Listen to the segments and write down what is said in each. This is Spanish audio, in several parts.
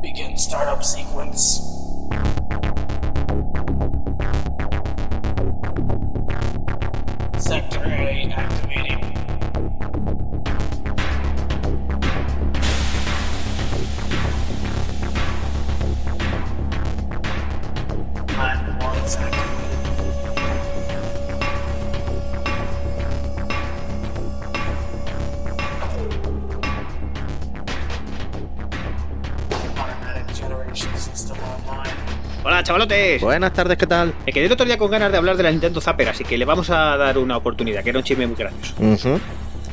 Begin startup sequence. Sector A activating. Chavalotes. Buenas tardes, ¿qué tal? Me quedé el otro día con ganas de hablar de la Nintendo Zapper, así que le vamos a dar una oportunidad, que era un chisme muy gracioso. Ujú.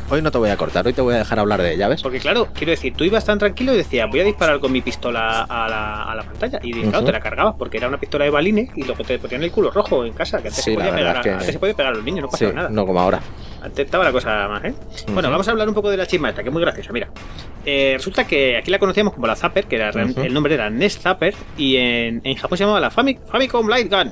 Hoy no te voy a cortar, hoy te voy a dejar hablar de ella, ¿ves? Porque claro, quiero decir, tú ibas tan tranquilo y decías, voy a disparar con mi pistola a la, a la pantalla. Y claro, te la cargabas porque era una pistola de balines y luego te ponían el culo rojo en casa, que antes, Sí, se, podía pegar es que- antes se podía pegar a los niños, no Sí, pasaba nada. no como ahora. Antes estaba la cosa más, ¿eh? Bueno, vamos a hablar un poco de la chisma esta, que es muy graciosa. Mira, Eh, resulta que aquí la conocíamos como la Zapper, que era Ujú. el nombre era NES Zapper, y en, en Japón se llamaba la Fami- Famicom Light Gun.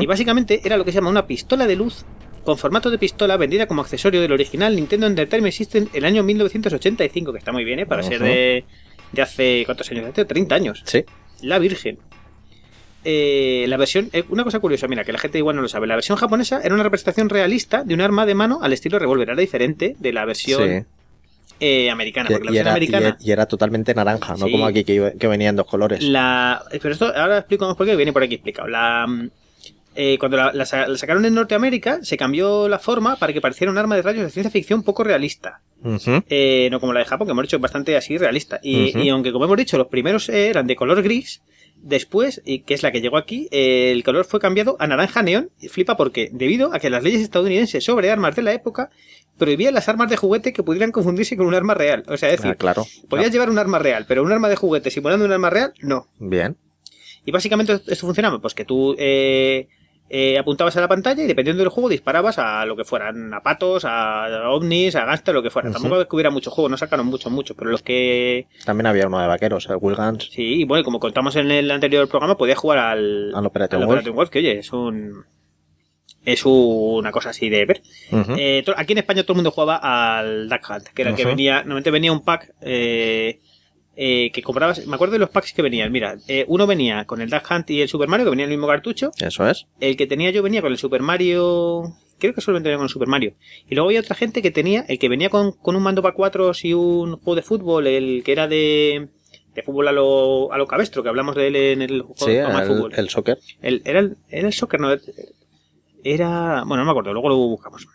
Y básicamente era lo que se llama una pistola de luz con formato de pistola vendida como accesorio del original Nintendo Entertainment System el año 1985, que está muy bien, ¿eh? Para ser de, de hace... ¿Cuántos años? Hace 30 años. Sí. La Virgen. Eh, la versión... eh, una cosa curiosa, mira, que la gente igual no lo sabe. La versión japonesa era una representación realista de un arma de mano al estilo revólver. Era diferente de la versión Sí. eh, americana. Porque la Y, y versión era, americana... y- y era totalmente naranja, no Sí. como aquí que, que venía en dos colores. La, eh, pero esto ahora explicamos por qué, viene por aquí explicado. La, mm, cuando la, la sa- la sacaron en Norteamérica, se cambió la forma para que pareciera un arma de rayos de ciencia ficción poco realista. Eh, no como la de Japón, que hemos dicho bastante así realista. Y, aunque, como hemos dicho, los primeros eran de color gris, después, y que es la que llegó aquí, eh, el color fue cambiado a naranja neón. Y flipa porque, debido a que las leyes estadounidenses sobre armas de la época prohibían las armas de juguete que pudieran confundirse con un arma real. O sea, es decir, Ah, claro. podías llevar un arma real, pero un arma de juguete simulando un arma real, no. Bien. Y básicamente esto funcionaba, pues que tú eh, eh, apuntabas a la pantalla y dependiendo del juego disparabas a lo que fueran, a patos, a ovnis, a gangsters, lo que fuera. Tampoco es que hubiera mucho juego, no sacaron mucho, mucho, pero los que... También había uno de vaqueros, el Will Guns, Sí, y bueno, como contamos en el anterior programa, podías jugar al, al Operation al Wolf. Operation Wolf, que oye, es un... Es una cosa así de ver. Eh, aquí en España todo el mundo jugaba al Duck Hunt, que era el que venía, normalmente venía un pack eh, eh, que comprabas, me acuerdo de los packs que venían, mira, eh, uno venía con el Duck Hunt y el Super Mario, que venía en el mismo cartucho, Eso es. el que tenía yo venía con el Super Mario, creo que solamente venía con el Super Mario, y luego había otra gente que tenía, el que venía con, con un mando para cuatro y un juego de fútbol, el que era de... De fútbol a lo, a lo cabestro, que hablamos de él en el juego Sí, de el, fútbol. el soccer. El- era, el, era el soccer, no, era... Bueno, no me acuerdo, luego lo buscamos.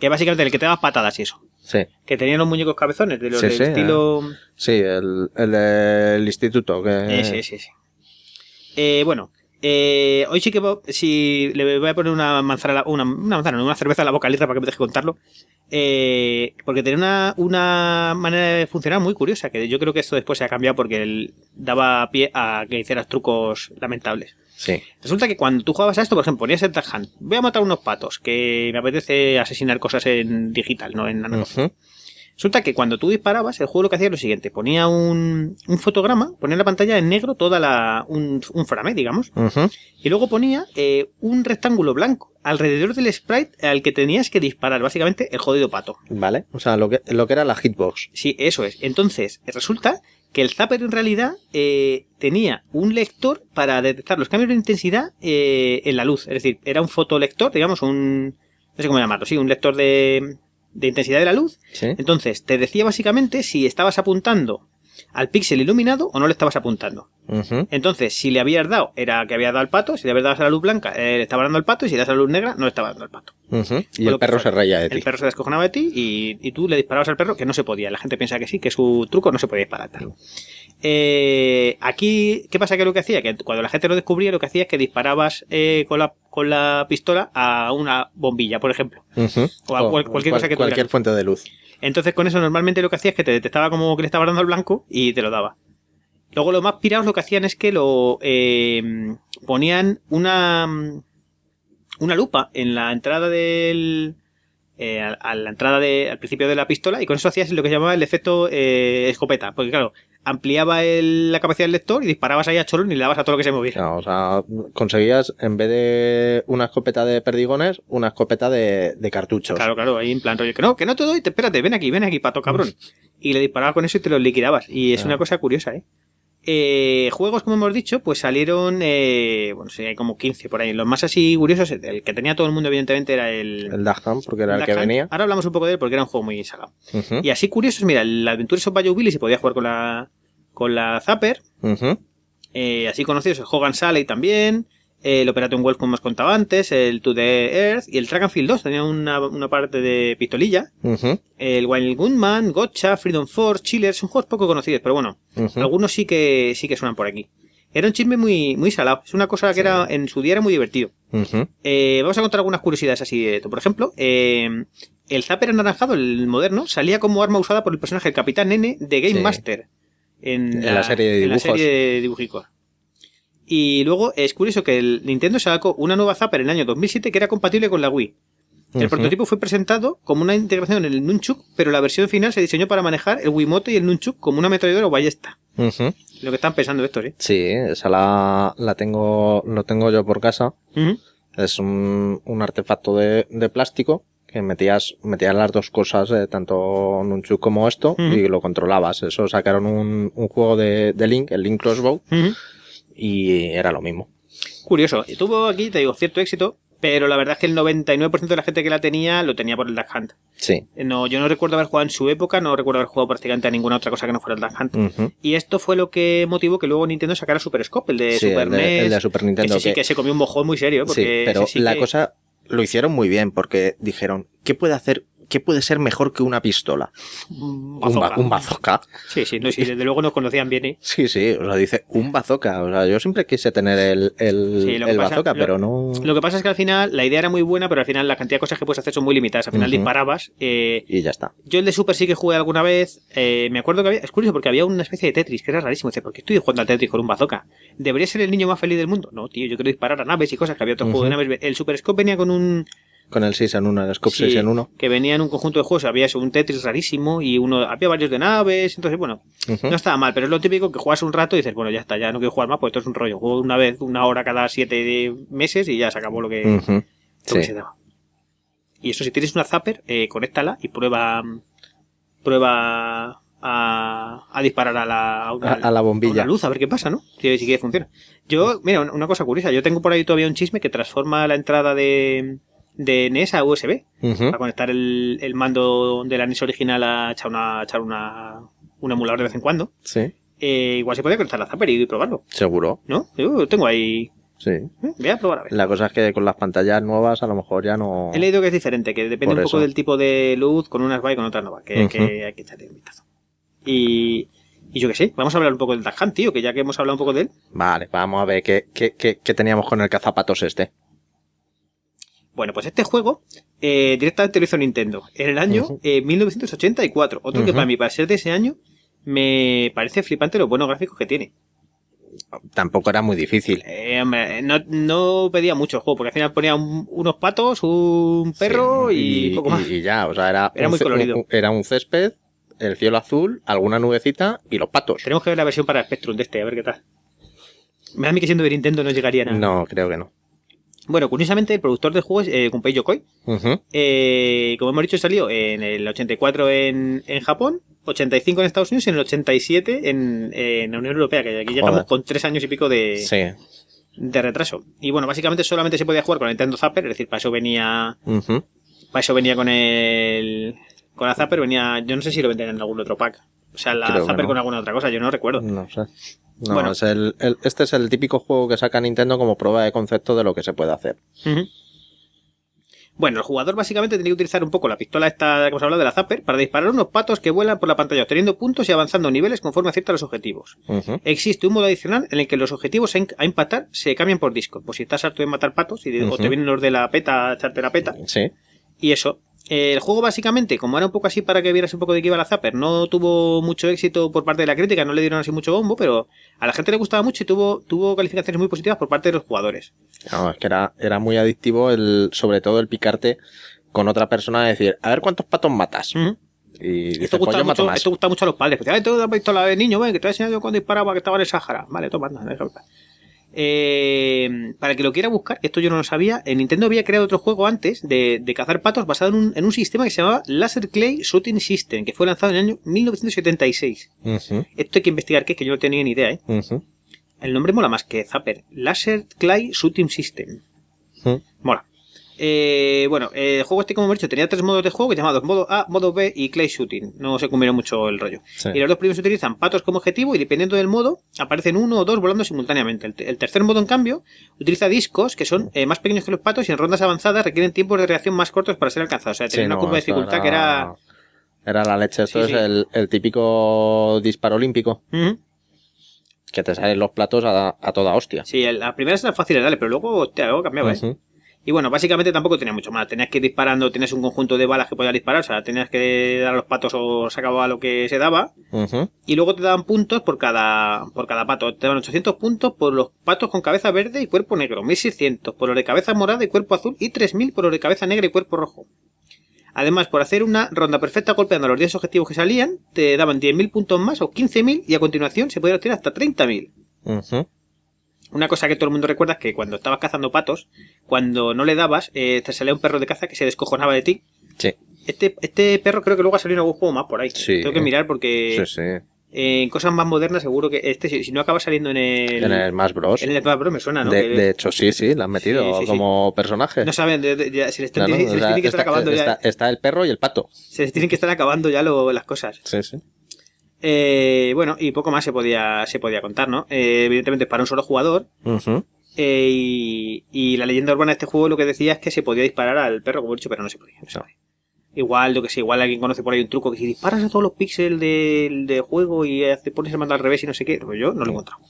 Que básicamente el que te daba patadas y eso. Sí, Que tenían los muñecos cabezones, de los Sí, del sí, estilo. sí, el, el instituto. Que... Eh, sí, sí, sí. Eh, bueno, eh, hoy sí que si le voy a poner una manzana, a la- una, una manzana, una cerveza a la boca para que me deje contarlo. Eh, porque tenía una, una manera de funcionar muy curiosa, que yo creo que esto después se ha cambiado porque él daba pie a que hicieras trucos lamentables. Sí. Resulta que cuando tú jugabas a esto, por ejemplo, ponías el Hunt, voy a matar unos patos, que me apetece asesinar cosas en digital, no en analógico. Ujú. Resulta que cuando tú disparabas, el juego lo que hacía era lo siguiente: ponía un, un fotograma, ponía en la pantalla en negro toda la. un, un frame, digamos, y luego ponía eh, un rectángulo blanco alrededor del sprite al que tenías que disparar, básicamente el jodido pato. Vale. O sea, lo que, lo que era la hitbox. Sí, eso es. Entonces, resulta que el Zapper en realidad eh, tenía un lector para detectar los cambios de intensidad eh, en la luz. Es decir, era un fotolector, digamos, un. no sé cómo llamarlo, sí, un lector de, de intensidad de la luz. Sí. Entonces, te decía básicamente si estabas apuntando al píxel iluminado o no le estabas apuntando. Entonces, si le habías dado, era que habías dado al pato, si le habías dado a la luz blanca, eh, le estaba dando al pato, y si le das a la luz negra, no le estaba dando al pato. Y el perro se reía de ti. El perro se descojonaba de ti y, y tú le disparabas al perro que no se podía. La gente piensa que sí, que su truco no se podía disparar. tal. Eh, aquí, ¿qué pasa? Que lo que hacía? Que cuando la gente lo descubría, lo que hacía es que disparabas eh, con, la, con la pistola a una bombilla, por ejemplo. O a cual- cualquier cosa que tuviera. Cualquier fuente de luz. Entonces con eso normalmente lo que hacía es que te detectaba como que le estaba dando al blanco y te lo daba. Luego los más pirados lo que hacían es que lo eh, ponían una una lupa en la entrada del eh, a, a la entrada de, al principio de la pistola y con eso hacías lo que se llamaba el efecto eh, escopeta, porque claro, ampliaba el- la capacidad del lector y disparabas ahí a cholón y le dabas a todo lo que se moviera. Claro, o sea, conseguías, en vez de una escopeta de perdigones, una escopeta de, de cartuchos. Claro, claro, ahí en plan rollo, que no, que no te doy, te, espérate, ven aquí, ven aquí, pato cabrón. Y le disparabas con eso y te lo liquidabas. Y es Ah. una cosa curiosa, ¿eh? Eh, juegos, como hemos dicho, pues salieron, eh, bueno, sí, hay como 15 por ahí. Los más así curiosos, el que tenía todo el mundo, evidentemente, era el... El Duck Hunt, porque era el que Hunt. venía. Ahora hablamos un poco de él porque era un juego muy salado. Y así curiosos, mira, el Adventures of Bayou Billy se podía jugar con la, con la Zapper. Eh, así conocidos, el Hogan Sally también. El Operation Wolf, como os contaba antes. El To the Earth. Y el Track and Field 2 tenía una, una parte de pistolilla. El Wild Gunman, Gotcha, Freedom Force, Chiller. Son juegos poco conocidos, pero bueno. Algunos sí que, sí que suenan por aquí. Era un chisme muy, muy salado. Es una cosa que era, en su día era muy divertido. Eh, vamos a contar algunas curiosidades así de esto. Por ejemplo, eh, el Zapper anaranjado, el moderno, salía como arma usada por el personaje del Capitán Nene de Game Sí. Master. En, En la serie de en la dibujos. serie de dibujicos. Y luego es curioso que el Nintendo sacó una nueva Zapper en el año 2007 que era compatible con la Wii. El prototipo fue presentado como una integración en el Nunchuk, pero la versión final se diseñó para manejar el Wiimote y el Nunchuk como una ametralladora o ballesta. Lo que están pensando estos, ¿eh? Sí, esa la, la tengo, lo tengo yo por casa. Es un, un artefacto de, de plástico que metías, metías las dos cosas, eh, tanto Nunchuk como esto, y lo controlabas. Eso sacaron un, un juego de, de Link, el Link Crossbow. Y era lo mismo. Curioso. Y tuvo aquí, te digo, cierto éxito, pero la verdad es que el 99% de la gente que la tenía lo tenía por el Duck Hunt. Sí. No, yo no recuerdo haber jugado en su época, no recuerdo haber jugado prácticamente a ninguna otra cosa que no fuera el Duck Hunt. Y esto fue lo que motivó que luego Nintendo sacara Super Scope, el de Sí, Super el de, NES. el de Super Nintendo. ese sí que- que se comió un mojón muy serio. sí, pero sí la que- cosa lo hicieron muy bien porque dijeron, ¿qué puede hacer? ¿Qué puede ser mejor que una pistola? Un Un, ba- bazooka. un bazooka. Sí, sí, no, sí, desde luego nos conocían bien. ¿eh? Sí, sí, o sea, dice un bazooka. O sea, yo siempre quise tener el, el, Sí, el bazooka, pero no. Lo que pasa es que al final la idea era muy buena, pero al final la cantidad de cosas que puedes hacer son muy limitadas. Al final disparabas. eh, Y ya está. Yo el de Super sí que jugué alguna vez. eh, me acuerdo que había. Es curioso porque había una especie de Tetris que era rarísimo. Dice, ¿por qué estoy jugando al Tetris con un bazooka? ¿Debería ser el niño más feliz del mundo? No, tío, yo quiero disparar a naves y cosas que había otro juego de naves. El Super Scope venía con un. Con el 6 en 1, el Scope sí, 6 en 1. Que venía en un conjunto de juegos. Había un Tetris rarísimo y uno había varios de naves. Entonces, bueno, no estaba mal, pero es lo típico que juegas un rato y dices, bueno, ya está, ya no quiero jugar más, pues esto es un rollo. Juego una vez, una hora cada siete meses y ya se acabó lo que, lo que Sí. se daba. Y eso, si tienes una Zapper, eh, conéctala y prueba prueba a, a disparar a la, a una, A- a la bombilla. a una luz, a ver qué pasa, ¿no? Si, si que funciona. Yo, mira, una cosa curiosa, yo tengo por ahí todavía un chisme que transforma la entrada de, de NES a USB para conectar el, el mando de la NES original a echar una, a echar una, un emulador de vez en cuando. Sí, Eh, igual se puede conectar la Zapper y probarlo, seguro. ¿no? Yo tengo ahí. Sí. eh, Voy a probar a ver. La cosa es que con las pantallas nuevas a lo mejor ya no. He leído que es diferente, que depende Por un poco eso. del tipo de luz, con unas va y con otras no va, que, hay que echarle un vistazo. Y, y yo qué sé, vamos a hablar un poco del Hunt, tío, que ya que hemos hablado un poco de él. Vale, vamos a ver qué, qué, qué, qué teníamos con el cazapatos este. Bueno, pues este juego eh, directamente lo hizo Nintendo en el año Ujú. eh, 1984. Otro que para mí, para ser de ese año, me parece flipante los buenos gráficos que tiene. Tampoco era muy difícil. Eh, hombre, no, no pedía mucho el juego, porque al final ponía un- unos patos, un perro Sí, y, poco más. y ya, o sea, era, Era un muy colorido. un- era un césped, el cielo azul, alguna nubecita y los patos. Tenemos que ver la versión para Spectrum de este, a ver qué tal. Me da a mí que siendo de Nintendo no llegaría a nada. No, creo que no. Bueno, curiosamente, el productor del juego es eh, Gunpei Yokoi. Eh, como hemos dicho, salió en el 84 en, en Japón, 85 en Estados Unidos y en el 87 en, en la Unión Europea, que aquí llegamos con tres años y pico de, Sí. de retraso. Y bueno, básicamente solamente se podía jugar con el Nintendo Zapper, es decir, para eso venía, para eso venía con el, con la Zapper, venía, yo no sé si lo vendían en algún otro pack. O sea, la Creo Zapper no. con alguna otra cosa, yo no recuerdo. No sé. No, Bueno. es el, el- este es el típico juego que saca Nintendo como prueba de concepto de lo que se puede hacer. Bueno, el jugador básicamente tenía que utilizar un poco la pistola esta que hemos hablado de la Zapper para disparar unos patos que vuelan por la pantalla obteniendo puntos y avanzando niveles conforme acierta los objetivos. Existe un modo adicional en el que los objetivos a empatar se cambian por disco. Pues si estás harto de matar patos y o te vienen los de la peta a echarte la peta. Sí. Y eso. El juego básicamente, como era un poco así para que vieras un poco de qué iba la Zapper, no tuvo mucho éxito por parte de la crítica, no le dieron así mucho bombo, pero a la gente le gustaba mucho y tuvo, tuvo calificaciones muy positivas por parte de los jugadores. No, es que era, era muy adictivo el, sobre todo el picarte con otra persona y decir, a ver cuántos patos matas. Ujú. Y dices, Esto pues gusta, mucho, esto gusta mucho a los padres. "Ay, tú has visto la de niño, ven, que te he enseñado cuando disparaba que estaba en el Sahara. Vale, toma, anda, déjame. Eh, para que lo quiera buscar, que esto yo no lo sabía, en Nintendo había creado otro juego antes de, de cazar patos basado en un, en un sistema que se llamaba Laser Clay Shooting System, que fue lanzado en el año 1976. Ujú, Esto hay que investigar qué es, que yo no tenía ni idea, ¿eh? El nombre mola más que Zapper. Laser Clay Shooting System. Mola. Eh, bueno, eh, el juego este, como hemos dicho, tenía tres modos de juego llamados modo A, modo B y Clay Shooting. No se combina mucho el rollo. Sí. Y los dos primeros utilizan patos como objetivo y dependiendo del modo, aparecen uno o dos volando simultáneamente. El, te- el tercer modo, en cambio, utiliza discos que son eh, más pequeños que los patos y en rondas avanzadas requieren tiempos de reacción más cortos para ser alcanzados. O sea, tenía Sí, una no, curva de dificultad que era... Era la leche. Esto Sí, es. El, el típico disparo olímpico que te salen los platos a, a toda hostia. Sí, el- la primera era fácil de darle, pero luego, hostia, luego cambiaba, ¿eh? Y bueno, básicamente tampoco tenía mucho más. Tenías que ir disparando, tenías un conjunto de balas que podías disparar, o sea, tenías que dar a los patos o se acababa lo que se daba. Y luego te daban puntos por cada, por cada pato. Te daban 800 puntos por los patos con cabeza verde y cuerpo negro, 1600 por los de cabeza morada y cuerpo azul y 3000 por los de cabeza negra y cuerpo rojo. Además, por hacer una ronda perfecta golpeando los 10 objetivos que salían, te daban 10.000 puntos más o 15.000 y a continuación se podía obtener hasta 30.000. Ujú. Una cosa que todo el mundo recuerda es que cuando estabas cazando patos, cuando no le dabas, eh, te salía un perro de caza que se descojonaba de ti. Sí, Este, este perro creo que luego ha salido en algún juego más por ahí. Sí. Tengo que mirar porque sí, sí. en cosas más modernas seguro que este, si, si no acaba saliendo en el... En el Smash Bros. en el Smash Bros. me suena, ¿no? de, hecho, sí, sí, la han metido Sí, sí, sí. como personaje. No saben, de- de- ya, se les, tiene, se o les sea, tiene que estar está, acabando ya. está- está el perro y el pato. Se les tienen que estar acabando ya lo- las cosas. Sí, sí. Eh, bueno, y poco más se podía, se podía contar, ¿no? Eh, evidentemente es para un solo jugador. Eh, y, y la leyenda urbana de este juego lo que decía es que se podía disparar al perro, como he dicho, pero no se podía. no se podía. Igual, yo que sé, igual alguien conoce por ahí un truco que si disparas a todos los píxeles del, del juego y te pones el mando al revés y no sé qué, pues yo no lo he encontrado.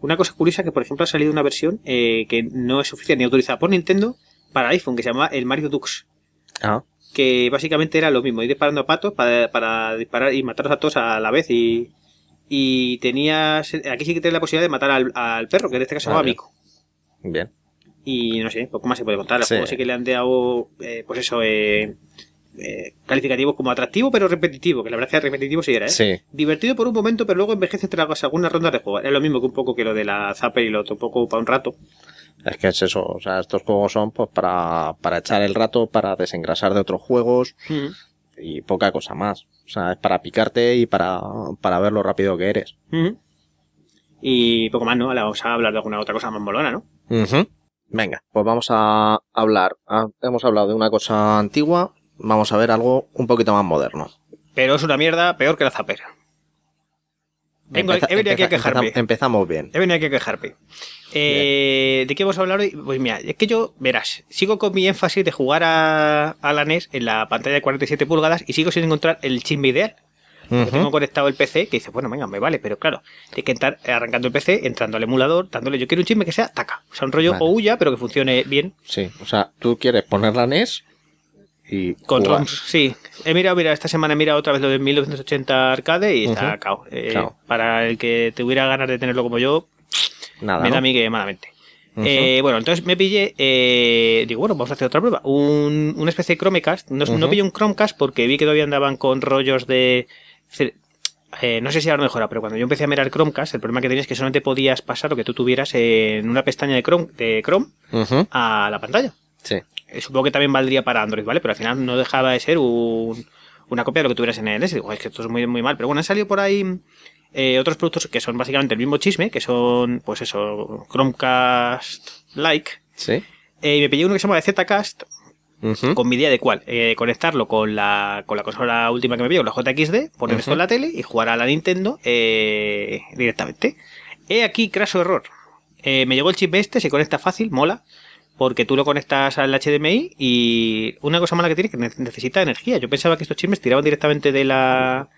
Una cosa curiosa que, por ejemplo, ha salido una versión eh, que no es oficial ni autorizada por Nintendo para iPhone, que se llama el Mario Dux. Ah, que básicamente era lo mismo, ir disparando a patos para, para disparar y matarlos a todos a la vez y, y tenías, aquí sí que tienes la posibilidad de matar al, al perro, que en este caso se llama. Mico. bien. Y no sé, poco más se puede contar. Sí. juego sí que le han dado, eh, pues eso, eh, eh, calificativos como atractivo pero repetitivo, que la verdad es que repetitivo sí era, ¿eh? Sí, Divertido por un momento, pero luego envejece tras algunas rondas de juego. Es lo mismo que un poco que lo de la Zapper y lo otro, un poco para un rato. Es que es eso. O sea, estos juegos son pues para, para echar el rato, para desengrasar de otros juegos y poca cosa más. O sea, es para picarte y para, para ver lo rápido que eres. Ujú. Y poco más, ¿no? Vamos a hablar de alguna otra cosa más molona, ¿no? Ujú. Venga, pues vamos a hablar. Ah, hemos hablado de una cosa antigua, vamos a ver algo un poquito más moderno. Pero es una mierda peor que la Zapper. Empeza- he venido aquí a quejarme. empeza- empezamos bien. He venido aquí a quejarme. Eh, ¿De qué vamos a hablar hoy? Pues mira, es que yo, verás, sigo con mi énfasis de jugar a, a la NES en la pantalla de 47 pulgadas y sigo sin encontrar el chisme ideal. Tengo conectado el PC que dice, bueno, venga, me vale, pero claro, hay que entrar arrancando el PC, entrando al emulador, dándole, yo quiero un chisme que sea taca. O sea, un rollo Vale. Ouya, pero que funcione bien. Sí, o sea, tú quieres poner la NES y jugar. Sí. He mirado, mira, esta semana he mirado otra vez lo de 1980 arcade y está cao. Eh. Para el que tuviera ganas de tenerlo como yo, Nada, me da a mí que malamente. Eh, bueno, entonces me pillé, eh, digo, bueno, vamos a hacer otra prueba. Un, una especie de Chromecast. No, no Ujú. pillé un Chromecast porque vi que todavía andaban con rollos de... eh, no sé si ahora mejora, pero cuando yo empecé a mirar Chromecast, el problema que tenías es que solamente podías pasar lo que tú tuvieras en una pestaña de Chrome, de Chrome a la pantalla. Sí. Eh, Supongo que también valdría para Android, ¿vale? Pero al final no dejaba de ser un- una copia de lo que tuvieras en el S. Digo, es que esto es muy, muy mal. Pero bueno, han salido por ahí eh, otros productos que son básicamente el mismo chisme, que son, pues eso, Chromecast-like. Sí. Eh, y me pillé uno que se llama Zcast, Ujú. con mi idea de cuál. Eh, conectarlo con la, con la consola última que me pillo, con la JXD, poner esto Ujú. en la tele y jugar a la Nintendo eh, directamente. He aquí, craso error. Eh, me llegó el chip este, se conecta fácil, mola. Porque tú lo conectas al HDMI y una cosa mala que tiene es que ne- necesita energía. Yo pensaba que estos chips tiraban directamente de la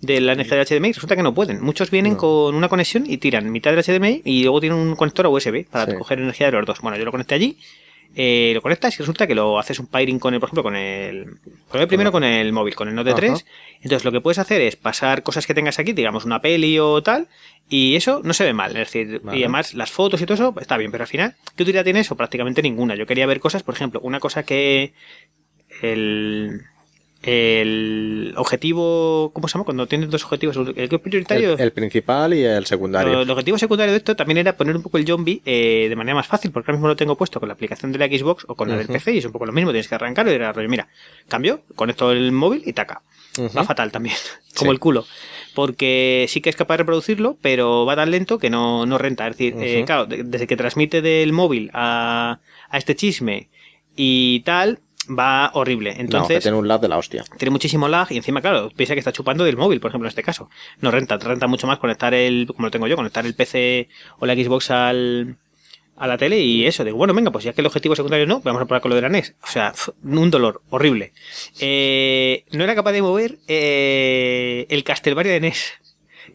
de la energía del HDMI. Resulta que no pueden. Muchos vienen No. con una conexión y tiran mitad del HDMI y luego tienen un conector a USB para Sí. coger energía de los dos. Bueno, yo lo conecté allí eh, lo conectas y resulta que lo haces un pairing con el, por ejemplo, con el. Con el primero con el móvil, con el Note Ajá. 3. Entonces lo que puedes hacer es pasar cosas que tengas aquí, digamos una peli o tal, y eso no se ve mal. Es decir, Vale. y además las fotos y todo eso está bien, pero al final, ¿qué utilidad tiene eso? Prácticamente ninguna. Yo quería ver cosas, por ejemplo, una cosa que. El. El objetivo, ¿cómo se llama? Cuando tienes dos objetivos, el que es prioritario. El, el principal y el secundario. El objetivo secundario de esto también era poner un poco el zombie eh, de manera más fácil, porque ahora mismo lo tengo puesto con la aplicación de la Xbox o con la del. PC y es un poco lo mismo, tienes que arrancarlo y era rollo, mira, cambio, conecto el móvil y taca. Va fatal también, como Sí. el culo. Porque sí que es capaz de reproducirlo, pero va tan lento que no, no renta. Es decir, eh, claro, de- desde que transmite del móvil a, a este chisme y tal, va horrible. no, Entonces, tiene un lag de la hostia. tiene muchísimo lag y encima, claro, piensa que está chupando del móvil, por ejemplo, en este caso. No renta, renta mucho más conectar el, como lo tengo yo, conectar el PC o la Xbox al, a la tele y eso. Digo, bueno, venga, pues ya que el objetivo secundario no, vamos a probar con lo de la NES. O sea, un dolor horrible. Eh, no era capaz de mover eh, el Castlevania de NES.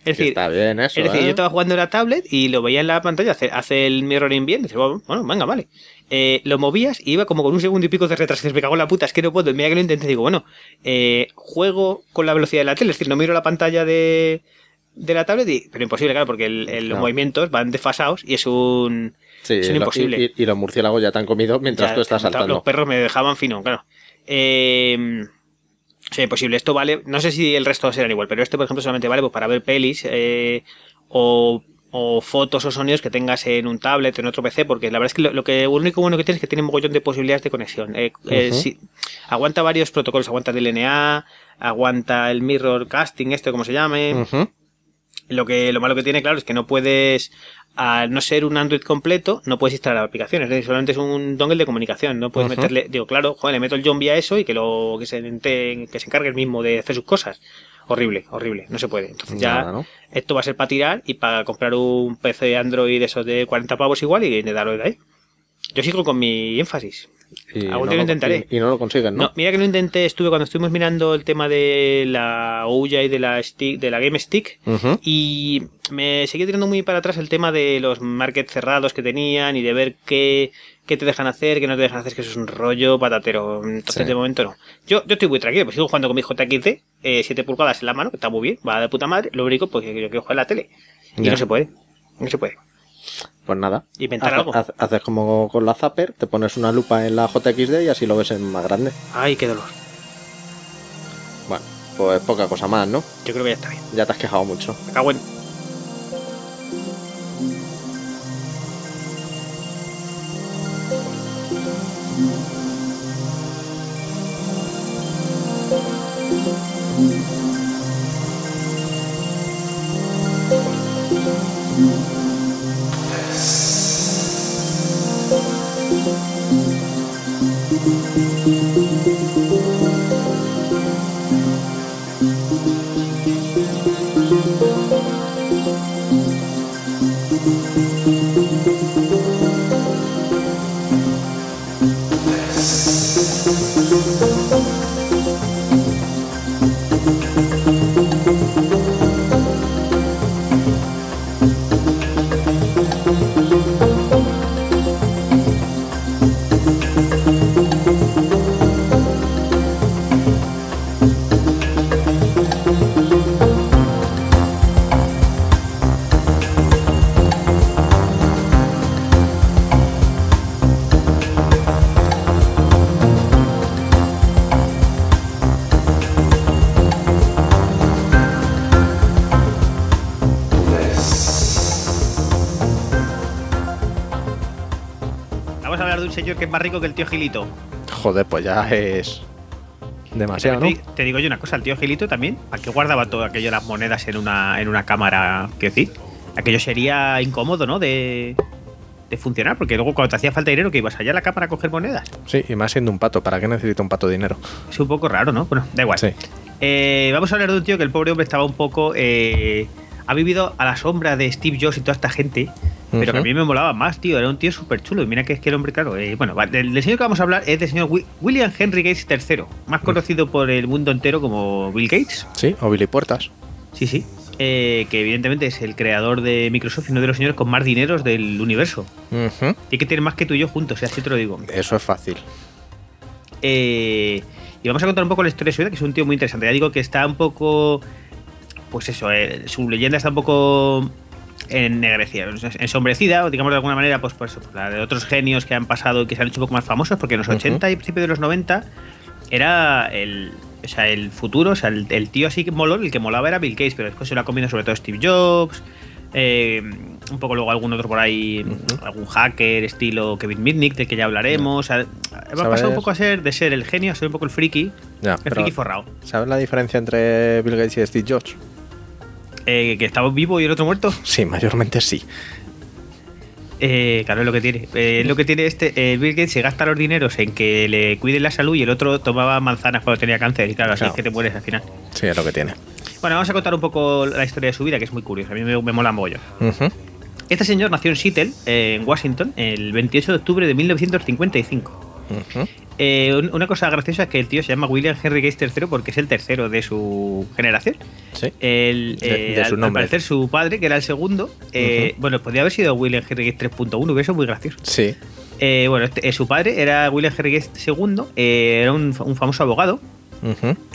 Es decir, está bien eso, es decir, ¿eh? yo estaba jugando en la tablet y lo veía en la pantalla, hace, hace el mirroring bien, dices, bueno, bueno, venga, vale. Eh, lo movías y iba como con un segundo y pico de retraso, me cago en la puta, es que no puedo. Mira que lo intenté, digo, bueno, eh, juego con la velocidad de la tele, es decir, no miro la pantalla de, de la tablet, y- pero imposible, claro, porque el- el- los No. movimientos van desfasados y es un... Sí, son lo- imposible. Y, y- y los murciélagos ya te han comido mientras ya, tú estás Los saltando. perros me dejaban fino, claro. Eh, sea, imposible. Esto vale, no sé si el resto serán igual, pero este, por ejemplo, solamente vale pues, para ver pelis eh, o, o fotos o sonidos que tengas en un tablet o en otro PC, porque la verdad es que lo, lo que lo único bueno que tiene es que tiene un mogollón de posibilidades de conexión. Eh, eh, aguanta varios protocolos, aguanta DLNA, aguanta el mirror casting, este como se llame. Ujú. Lo que lo malo que tiene, claro, es que no puedes, al no ser un Android completo, no puedes instalar aplicaciones. Es decir, solamente es un dongle de comunicación. No puedes meterle, digo, claro, joder, le meto el zombie a eso y que lo que se, que se encargue el mismo de hacer sus cosas. Horrible, horrible, no se puede. Entonces ya Nada, ¿no? esto va a ser para tirar y para comprar un PC Android de esos de 40 pavos igual y de darlo de ahí. Yo sigo con mi énfasis. Y Algún no día lo lo- intentaré. Y, y no lo consiguen, ¿no? No, mira que lo intenté, estuve cuando estuvimos mirando el tema de la Ouya y de la stick, de la Game Stick, y me seguía tirando muy para atrás el tema de los markets cerrados que tenían y de ver qué, qué te dejan hacer, qué no te dejan hacer, que eso es un rollo patatero. Entonces, Sí. de momento no. Yo, yo estoy muy tranquilo, pues sigo jugando con mi JXD, eh, 7 pulgadas en la mano, que está muy bien, va de puta madre. Lo único, pues yo quiero jugar en la tele. Y Ya. no se puede. No se puede. Pues nada. Inventar Hace- algo. hace- haces como con la Zapper, te pones una lupa en la JXD y así lo ves en más grande. Ay, qué dolor. Bueno, pues poca cosa más, ¿no? Yo creo que ya está bien. Ya te has quejado mucho. Me cago en. Señor que es más rico que el tío Gilito. Joder, pues ya es demasiado, ¿no? Te, digo yo una cosa, el tío Gilito también, ¿a qué guardaba todo aquello las monedas en una, en una cámara? ¿Qué decir? Aquello sería incómodo, ¿no? De, de funcionar, porque luego cuando te hacía falta dinero, que ibas allá a la cámara a coger monedas. Sí, y más siendo un pato. ¿Para qué necesita un pato dinero? Es un poco raro, ¿no? Bueno, da igual. Sí. Eh, vamos a hablar de un tío que el pobre hombre estaba un poco. eh, ha vivido a la sombra de Steve Jobs y toda esta gente. Pero que a mí me molaba más, tío. Era un tío súper chulo. Y mira que es que el hombre, claro. eh, bueno, del, del señor que vamos a hablar es del señor Wi- William Henry Gates III. Más conocido por el mundo entero como Bill Gates. Sí, o Billy Puertas. Sí, sí. Eh, que evidentemente es el creador de Microsoft y uno de los señores con más dineros del universo. Ujú. Y que tiene más que tú y yo juntos, y así te lo digo. Eso es fácil. Eh, y vamos a contar un poco la historia de su vida, que es un tío muy interesante. Ya digo que está un poco. Pues eso, eh, su leyenda está un poco ennegrecida, ensombrecida, o digamos de alguna manera, pues por eso, por la de otros genios que han pasado y que se han hecho un poco más famosos, porque en los Ujú. 80 y principios de los 90 era el, o sea, el futuro, o sea, el, el tío así que moló, el que molaba era Bill Gates, pero después se lo ha comido sobre todo Steve Jobs, eh, un poco luego algún otro por ahí, algún hacker estilo Kevin Mitnick, del que ya hablaremos. O sea, va a un poco a ser de ser el genio a ser un poco el friki, Ya, el friki forrado. ¿Sabes la diferencia entre Bill Gates y Steve Jobs? Eh, que estaba vivo y el otro muerto. Sí, mayormente sí. Eh, claro, es lo que tiene. Eh, es lo que tiene este. eh, Bill Gates se gasta los dineros en que le cuiden la salud y el otro tomaba manzanas cuando tenía cáncer. Y claro, así Claro. es que te mueres al final. Sí, es lo que tiene. Bueno, vamos a contar un poco la historia de su vida, que es muy curiosa. A mí me, me mola mogollón. Ujú. Este señor nació en Seattle, en Washington, el 28 de octubre de 1955. Eh, un- una cosa graciosa es que el tío se llama William Henry Gates III porque es el tercero de su generación. Sí. El, De- eh, de al- su al, nombre. parecer su padre, que era el segundo, eh, bueno, podría haber sido William Henry Gates 3.1, hubiera sido muy gracioso. Sí. Bueno, este- su padre era William Henry Gates II, era un famoso abogado.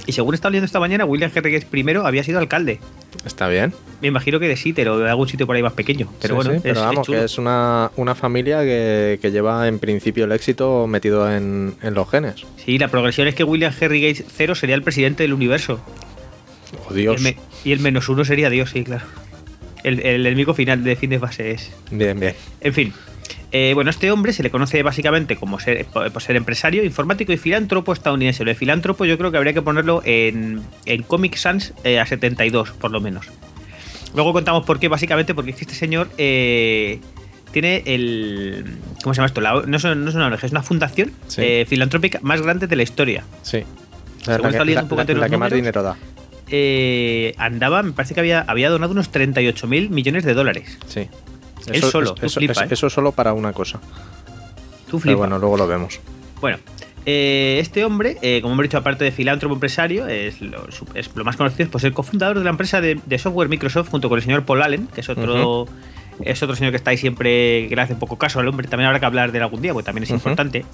Y según estaba leyendo esta mañana, William Henry Gates I había sido alcalde. Está bien. Me imagino que de Seattle o de algún sitio por ahí más pequeño. Pero Sí, bueno, sí, es, pero vamos, que es una, una familia que, que lleva en principio el éxito metido en, en los genes. Sí, la progresión es que William Henry Gates III sería el presidente del universo. Oh, Y Dios. el, y el menos uno sería Dios, sí, claro. El, el enemigo final de fin de fase es. Bien, bien. En fin. Eh, bueno, este hombre se le conoce básicamente como ser, por, ser empresario, informático y filántropo estadounidense. Lo de filántropo yo creo que habría que ponerlo en, en Comic Sans eh, a 72, por lo menos. Luego contamos por qué, básicamente porque es que este señor eh, tiene el... ¿Cómo se llama esto? La- no, es, no una ONG, es una fundación Sí. filantrópica más grande de la historia. Sí. Según La, que, un poco la- que más números. dinero da. Andaba, me parece que había, había donado unos 38 mil millones de dólares. Sí. Él solo, tú eso, flipa, eso- ¿eh? eso solo para una cosa. Tú Pero bueno, luego lo vemos. Bueno, eh, este hombre, eh, como hemos dicho, aparte de filántropo empresario, es lo, es lo más conocido por ser cofundador de la empresa de, de software Microsoft junto con el señor Paul Allen, que es otro, es otro señor que está ahí siempre, que le hace poco caso al hombre. También habrá que hablar de él algún día, porque también es importante.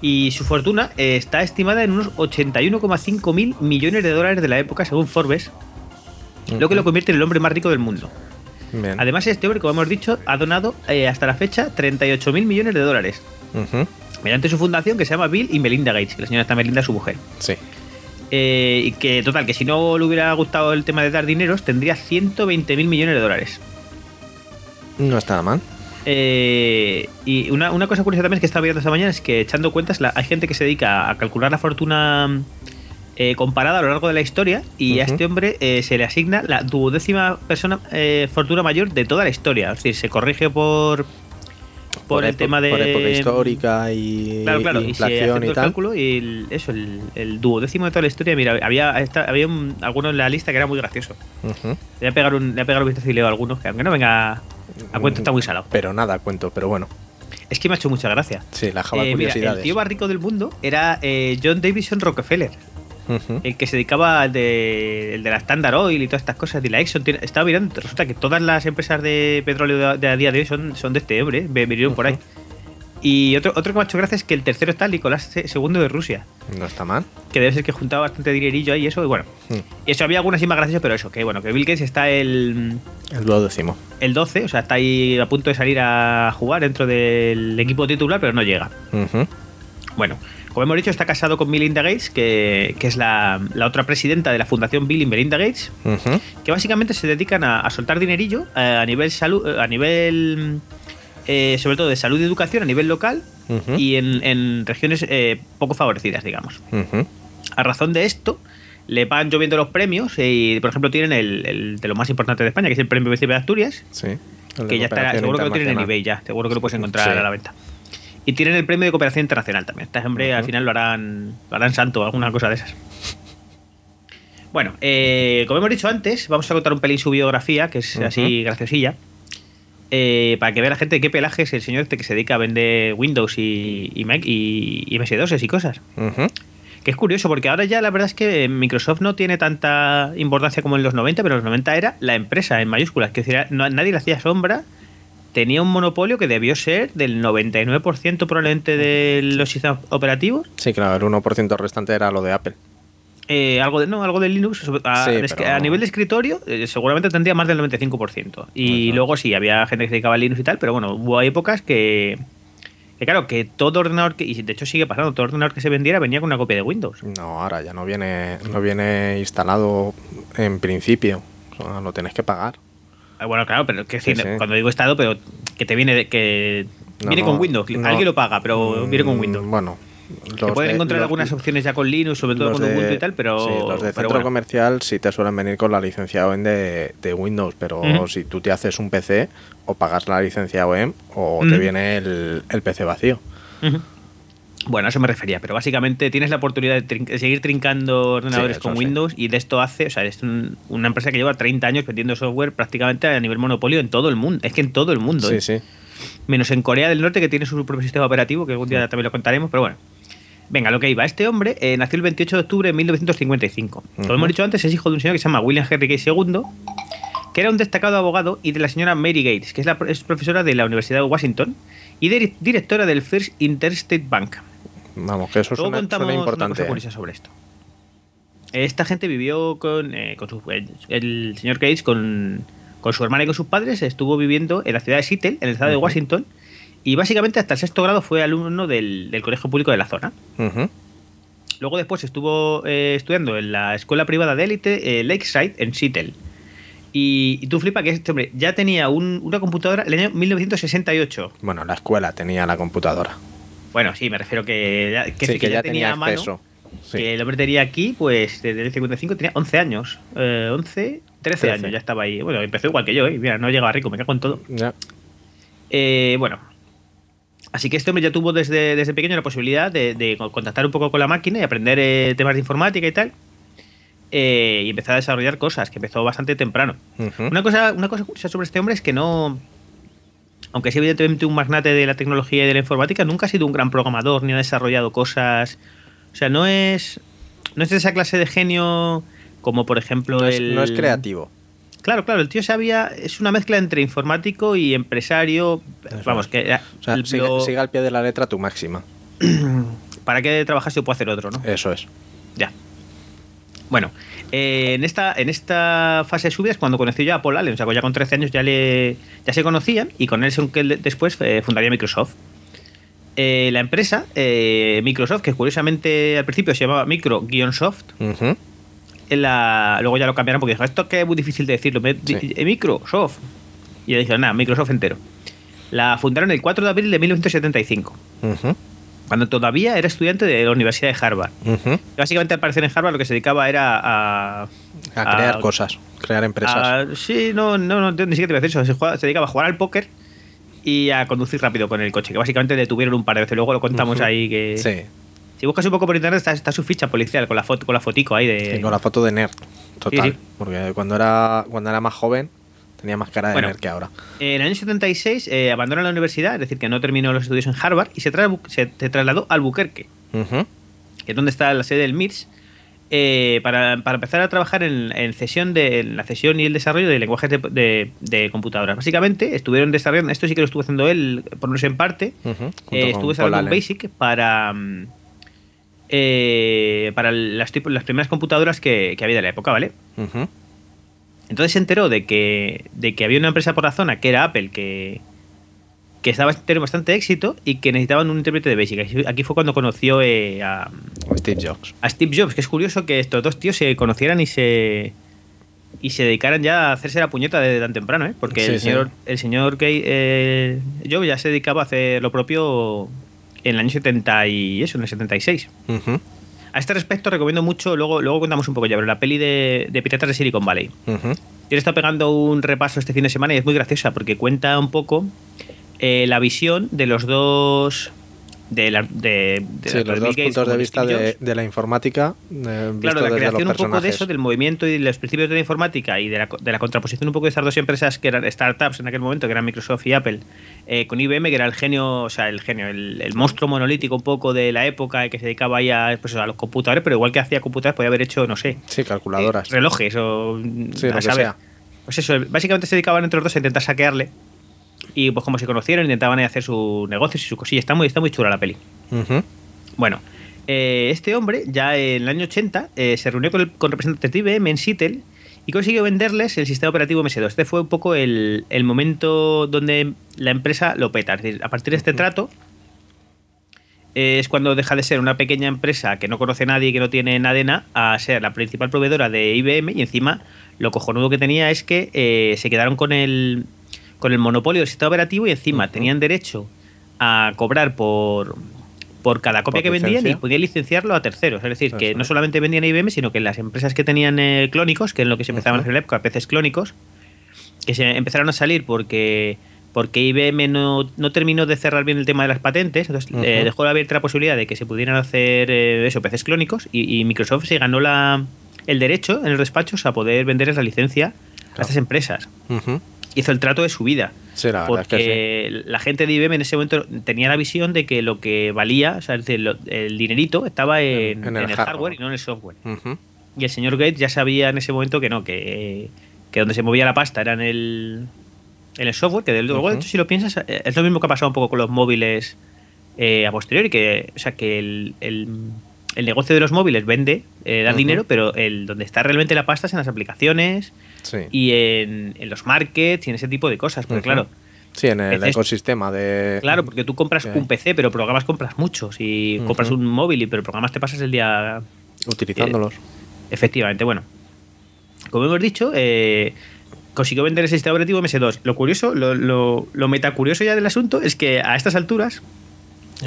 Y su fortuna eh, está estimada en unos 81,5 mil millones de dólares de la época, según Forbes, lo que lo convierte en el hombre más rico del mundo. Bien. Además, este hombre, como hemos dicho, ha donado eh, hasta la fecha 38 mil millones de dólares mediante su fundación que se llama Bill y Melinda Gates, que la señora está Melinda su mujer. Sí. Eh, y que, total, que si no le hubiera gustado el tema de dar dineros, tendría 120 mil millones de dólares. No está mal. Eh, y una, una cosa curiosa también es que estaba viendo esta mañana es que echando cuentas, la- hay gente que se dedica a calcular la fortuna eh, comparada a lo largo de la historia y a este hombre eh, se le asigna la duodécima persona eh, fortuna mayor de toda la historia. Es decir, se corrige por, por, el tema de... Por época histórica y, Claro, claro, y y se, inflación y el tal. cálculo y el- eso, el, el duodécimo de toda la historia, mira, había, esta- había un- alguno en la lista que era muy gracioso. Ujú. Le voy a pegar un, le voy a pegar un vistazo y leo algunos, que aunque no venga a cuento está muy salado. Pero nada, cuento, pero bueno. Es que me ha hecho mucha gracia. Sí, la java Eh, mira, el tío más rico del mundo era eh, John Davison Rockefeller, El que se dedicaba al de, el de la Standard Oil y todas estas cosas, de la Exxon. Tiene- Estaba mirando, resulta que todas las empresas de petróleo de, a día de hoy son, son de este hombre, vinieron por ahí. Y otro, otro que me ha hecho gracia es que el tercero está Nicolás II de Rusia, No está mal. que debe ser que juntaba bastante dinerillo ahí y eso, y bueno. Mm. Y eso había algunas y más graciosas, pero eso, que bueno, que Bill Gates está el, El duodécimo. el 12, o sea, está ahí a punto de salir a jugar dentro del equipo titular, pero no llega. Bueno, como hemos dicho, está casado con Melinda Gates, que, que es la, la otra presidenta de la Fundación Bill y Melinda Gates, que básicamente se dedican a, a soltar dinerillo eh, a nivel salud, eh, a nivel eh, sobre todo de salud y educación a nivel local y en, en regiones eh, poco favorecidas, digamos. A razón de esto, le van lloviendo los premios y, por ejemplo, tienen el, el de lo más importante de España, que es el Premio Príncipe de Asturias, Sí. Que ya está, seguro que lo tienen en eBay ya, seguro que lo puedes encontrar Sí. a la venta. Y tienen el premio de cooperación internacional también. Esta hombre al final lo harán, lo harán santo, alguna cosa de esas. Bueno, eh, como hemos dicho antes, vamos a contar un pelín su biografía, que es así graciosilla. eh, para que vea la gente qué pelaje es el señor este que se dedica a vender Windows y, y, Mac y, y MS2 y cosas. Que es curioso, porque ahora ya la verdad es que Microsoft no tiene tanta importancia como en los 90, pero en los 90 era la empresa en mayúsculas, que decir, no- nadie le hacía sombra, tenía un monopolio que debió ser del 99% probablemente de los sistemas operativos, Sí, claro, el 1% restante era lo de Apple. eh, algo de no algo de Linux, a, Sí, de esque- pero- a nivel de escritorio eh, seguramente tendría más del 95%. Y luego sí, había gente que se dedicaba a Linux y tal, pero bueno, hubo épocas que, Que claro, que todo ordenador que. Y de hecho sigue pasando, todo ordenador que se vendiera venía con una copia de Windows. No, ahora ya no viene, no viene instalado en principio. O sea, lo tienes que pagar. Ah, Bueno, claro, pero que Sí, cuando digo estado, pero que te viene de, que No, viene con Windows. no. Alguien lo paga, pero viene con Mm, Windows. Bueno. Se pueden de- encontrar los- algunas opciones ya con Linux, sobre todo con de- Ubuntu y tal, pero. sí, los de pero centro bueno. comercial sí te suelen venir con la licencia OEM de, de Windows, pero si tú te haces un PC, o pagas la licencia OEM o te viene el, el PC vacío. Bueno, a eso me refería, pero básicamente tienes la oportunidad de, trin- de seguir trincando ordenadores con sí. Windows y de esto hace, o sea, es un- una empresa que lleva 30 años vendiendo software prácticamente a nivel monopolio en todo el mundo. Es que en todo el mundo, Sí, ¿eh? sí. menos en Corea del Norte que tiene su propio sistema operativo, que algún día también lo contaremos, pero bueno. Venga, lo que iba. Este hombre eh, nació el 28 de octubre de 1955. Como Ujú. hemos dicho antes, es hijo de un señor que se llama William Henry Gates II, que era un destacado abogado, y de la señora Mary Gates, que es, la, es profesora de la Universidad de Washington y dir- directora del First Interstate Bank. Vamos, que eso Luego suena, contamos suena una importante. cosa ¿eh? curiosa sobre esto. Esta gente vivió con, eh, con su, el, el señor Gates con, con su hermana y con sus padres. Estuvo viviendo en la ciudad de Seattle, en el estado de. Washington. Y básicamente hasta el sexto grado fue alumno del, del colegio público de la zona. Luego después estuvo eh, estudiando en la escuela privada de élite eh, Lakeside en Seattle. Y, y tú flipa que este hombre ya tenía un- una computadora en el año 1968. Bueno, la escuela tenía la computadora. Bueno, sí, me refiero que, que, sí, sí, que, ya tenía tenía mano. Sí. Que el hombre tenía aquí, pues desde el 55 tenía 11 años. Eh, 11, 13, 13. años, ya estaba ahí. Bueno, empezó igual que yo, ¿eh? Mira, no llegaba rico, me cago en todo. Eh, bueno, así que este hombre ya tuvo desde, desde pequeño la posibilidad de, de contactar un poco con la máquina y aprender eh, temas de informática y tal. Eh, y empezar a desarrollar cosas, que empezó bastante temprano. Una cosa, una cosa curiosa sobre este hombre es que no. Aunque es evidentemente un magnate de la tecnología y de la informática, nunca ha sido un gran programador ni ha desarrollado cosas. O sea, no es. No es de esa clase de genio como por ejemplo no, es, el. no es creativo. Claro, claro, el tío sabía. Es una mezcla entre informático y empresario. Eso Vamos, es. que. O sea, lo- al pie de la letra tu máxima. ¿Para qué trabajar si puedo hacer otro, no? Eso es. Ya. Bueno, eh, en, esta, en esta fase de es cuando conoció yo a Paul Allen. O sea, ya con 13 años ya, le, ya se conocían y con él después eh, fundaría Microsoft. Eh, la empresa, Microsoft, que curiosamente al principio se llamaba Micro-Soft, la- luego ya lo cambiaron porque dijo, esto que es muy difícil de decirlo, Sí. Microsoft. Y ya dijeron, nada, Microsoft entero. La fundaron el 4 de abril de 1975, Ujú. Cuando todavía era estudiante de la Universidad de Harvard. Ujú. Básicamente, al parecer en Harvard lo que se dedicaba era a. A crear cosas, crear empresas. sí, no, no, no, ni siquiera te iba a decir eso. Se, jugaba- se dedicaba a jugar al póker y a conducir rápido con el coche. Que básicamente detuvieron un par de veces. Luego lo contamos ahí. que sí, Si buscas un poco por internet, está, está su ficha policial con la, foto, con la fotico ahí de. sí, con la foto de nerd. Total. sí. Porque cuando era, cuando era más joven tenía más cara de Bueno. nerd que ahora. En el año 76 eh, abandonó la universidad, es decir, que no terminó los estudios en Harvard y se, tra- se- se trasladó al Albuquerque, que es donde está la sede del MIRS, eh, para, para empezar a trabajar en, en cesión de, en la cesión y el desarrollo de lenguajes de, de- de computadoras. Básicamente estuvieron desarrollando, esto sí que lo estuvo haciendo él, por no en parte, eh, estuvo desarrollando. Basic para, mm, eh, para las, las primeras computadoras que, que había de la época, ¿vale? Ujú. Entonces se enteró de que, de que había una empresa por la zona, que era Apple, que, que estaba teniendo bastante éxito y que necesitaban un intérprete de Basic. Aquí fue cuando conoció eh, a, Steve Jobs. a Steve Jobs, que es curioso que estos dos tíos se conocieran y se y se dedicaran ya a hacerse la puñeta desde tan temprano, ¿eh? Porque Sí, el sí. señor, el señor Gay, eh, Jobs ya se dedicaba a hacer lo propio en el año 70 y eso, en el 76. Ujú. A este respecto recomiendo mucho, luego, luego contamos un poco ya, pero la peli de, de Piratas de Silicon Valley. Ujú. Yo le he estado pegando un repaso este fin de semana y es muy graciosa porque cuenta un poco eh, la visión de los dos. De, la, de, de Sí, tanto los dos Gates puntos de vista de, la informática. eh, Claro, la creación un poco de eso, del movimiento y de los principios de la informática y de la, de la contraposición un poco de estas dos empresas que eran startups en aquel momento, que eran Microsoft y Apple, eh, con IBM, que era el genio, o sea, el genio, el, el monstruo monolítico un poco de la época que se dedicaba ahí a, pues, a los computadores, pero igual que hacía computadores podía haber hecho, no sé, Sí, calculadoras. eh, relojes o Sí, a lo que saber. sea. Pues eso, básicamente se dedicaban entre los dos a intentar saquearle. Y pues como se conocieron, intentaban hacer sus negocios y su cosilla. Está muy, está muy chula la peli. Bueno, eh, este hombre ya en el año 80 eh, se reunió con, el, con representantes de IBM en Seattle y consiguió venderles el sistema operativo MS2. Este fue un poco el, el momento donde la empresa lo peta. Es decir, a partir de este trato, es cuando deja de ser una pequeña empresa que no conoce a nadie y que no tiene nadena a ser la principal proveedora de IBM y encima lo cojonudo que tenía es que eh, se quedaron con el, con el monopolio del sistema operativo y encima tenían derecho a cobrar por, por cada copia Por que vendían y podían licenciarlo a terceros. Es decir, que no solamente vendían a IBM, sino que las empresas que tenían eh, clónicos, que es lo que se empezaban a hacer en la época, peces clónicos, que se empezaron a salir porque porque IBM no, no terminó de cerrar bien el tema de las patentes, entonces eh, dejó abierta la posibilidad de que se pudieran hacer eh, eso, peces clónicos, y, y Microsoft se ganó la, el derecho en los despachos a poder venderles la licencia a estas empresas. Hizo el trato de su vida. Sí, la verdad es Porque que la gente de IBM en ese momento tenía la visión de que lo que valía, o sea, el dinerito estaba en, En en el el, hardware. hardware y no en el software. sí. Y el señor Gates ya sabía en ese momento que no, que, que donde se movía la pasta era en el, en el software, que de luego, hecho, si lo piensas, eh, es lo mismo que ha pasado un poco con los móviles eh, a posteriori, que, o sea, que el, el- el negocio de los móviles vende, eh, da dinero, pero el donde está realmente la pasta es en las aplicaciones Sí. y en, en los markets y en ese tipo de cosas. Porque claro, Sí, en el ecosistema de. Claro, porque tú compras un PC, pero programas compras muchos. Y compras un móvil, y pero programas te pasas el día. Utilizándolos. Efectivamente, bueno. Como hemos dicho, eh, consiguió vender el sistema operativo MS2. Lo curioso, lo, lo, lo metacurioso ya del asunto es que a estas alturas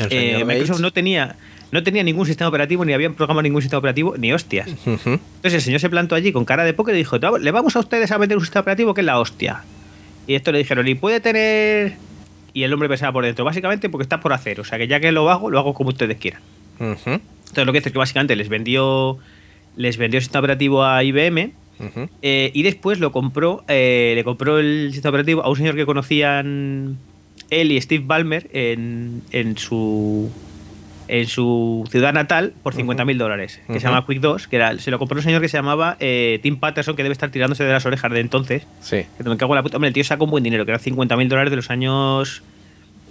eh, Microsoft no tenía, no tenía ningún sistema operativo, ni habían programado ningún sistema operativo, ni hostias. Entonces el señor se plantó allí con cara de póker y dijo, le vamos a ustedes a vender un sistema operativo que es la hostia. Y esto le dijeron, y puede tener... Y el hombre pensaba por dentro, básicamente porque está por hacer. O sea que ya que lo hago, lo hago como ustedes quieran. Entonces lo que hace es que básicamente les vendió, les vendió el sistema operativo a IBM eh, y después lo compró, eh, le compró el sistema operativo a un señor que conocían él y Steve Ballmer en, en su en su ciudad natal por 50 mil dólares, que se llama Quick 2, que era, se lo compró un señor que se llamaba eh, Tim Patterson, que debe estar tirándose de las orejas de entonces. Sí. Que me cago en la puta. Hombre, el tío sacó un buen dinero, que eran 50 mil dólares de los años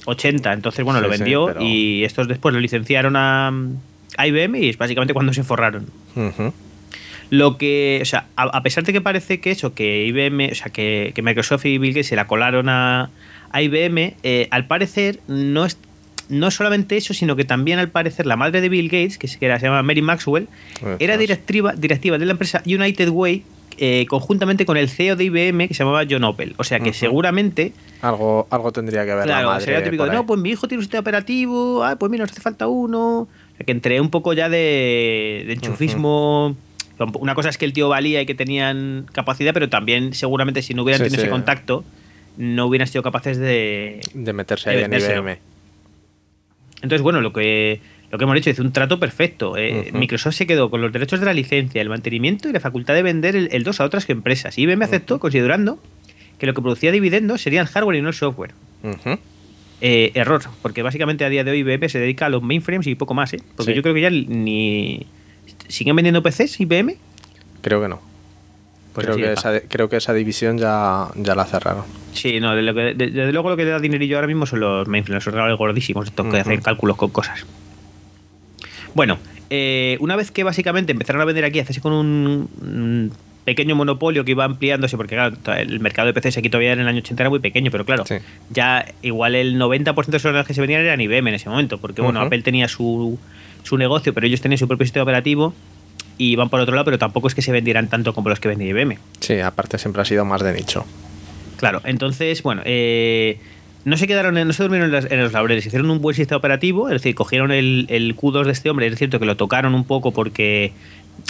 80. Entonces, bueno, Sí, lo sí, vendió pero- y estos después lo licenciaron a, a IBM y es básicamente cuando se forraron. Lo que, o sea, a, a pesar de que parece que eso, que IBM, o sea, que, que Microsoft y Bill Gates se la colaron a, a IBM, eh, al parecer no es, no solamente eso, sino que también al parecer la madre de Bill Gates, que se, que era- se llama Mary Maxwell, era directiva, directiva de la empresa United Way eh, conjuntamente con el CEO de IBM que se llamaba John Opel. O sea que Ujú. seguramente Algo, algo tendría que ver la Claro, madre. sería típico de, no, pues mi hijo tiene un sistema operativo, ah, pues mira, nos hace falta uno. O sea, que entré un poco ya de, de enchufismo. Una cosa es que el tío valía y que tenían capacidad, pero también seguramente si no hubieran Sí, tenido sí. ese contacto, no hubieran sido capaces de... De meterse de ahí en. IBM. Entonces, bueno, lo que, lo que hemos hecho es un trato perfecto. Eh. Microsoft se quedó con los derechos de la licencia, el mantenimiento y la facultad de vender el, el 2 a otras empresas. IBM aceptó, considerando que lo que producía dividendos sería el hardware y no el software. Eh, error, porque básicamente a día de hoy IBM se dedica a los mainframes y poco más, ¿eh? Porque Sí. yo creo que ya ni... ¿Siguen vendiendo PCs IBM? Creo que no. Pues creo, que de esa, creo que esa división ya, ya la cerraron. Sí, no, de lo que- de- desde luego lo que da dinerillo ahora mismo son los mainframes, los ordenadores gordísimos, estos que Ujú. hacen cálculos con cosas. Bueno, eh, una vez que básicamente empezaron a vender aquí, hacerse con un, un pequeño monopolio que iba ampliándose, porque claro, el mercado de PCs aquí todavía en el año 80 era muy pequeño, pero claro, Sí. ya igual el 90% de los ordenadores que se vendían eran IBM en ese momento, porque bueno. Apple tenía su, su negocio, pero ellos tenían su propio sistema operativo y iban por otro lado, pero tampoco es que se vendieran tanto como los que vendía IBM. Sí, aparte siempre ha sido más de nicho. Claro, entonces, bueno, eh, no se quedaron, no se durmieron en, las- en los laureles, hicieron un buen sistema operativo, es decir, cogieron el, el Q2 de este hombre, es cierto que lo tocaron un poco porque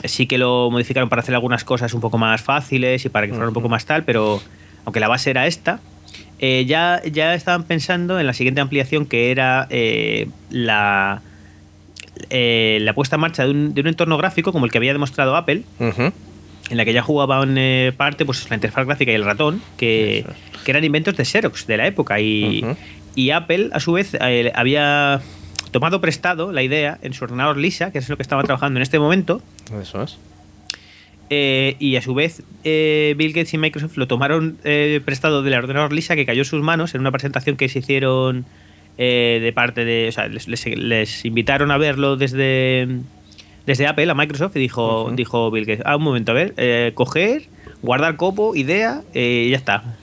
sí que lo modificaron para hacer algunas cosas un poco más fáciles y para que fuera un poco más tal, pero aunque la base era esta, eh, ya, ya estaban pensando en la siguiente ampliación que era eh, la, eh, la puesta en marcha de un, de un entorno gráfico como el que había demostrado Apple, en la que ya jugaban eh, parte pues la interfaz gráfica y el ratón, que, eran inventos de Xerox de la época. Y Apple, a su vez, eh, había tomado prestado la idea en su ordenador Lisa, que es lo que estaba trabajando en este momento, Eso es. eh, y a su vez eh, Bill Gates y Microsoft lo tomaron eh, prestado del ordenador Lisa que cayó en sus manos en una presentación que se hicieron eh, de parte de... O sea, les, les- les invitaron a verlo desde, desde Apple a Microsoft y dijo, dijo Bill Gates, ah, un momento, a ver, eh, coger, guardar copo, idea eh, y ya está.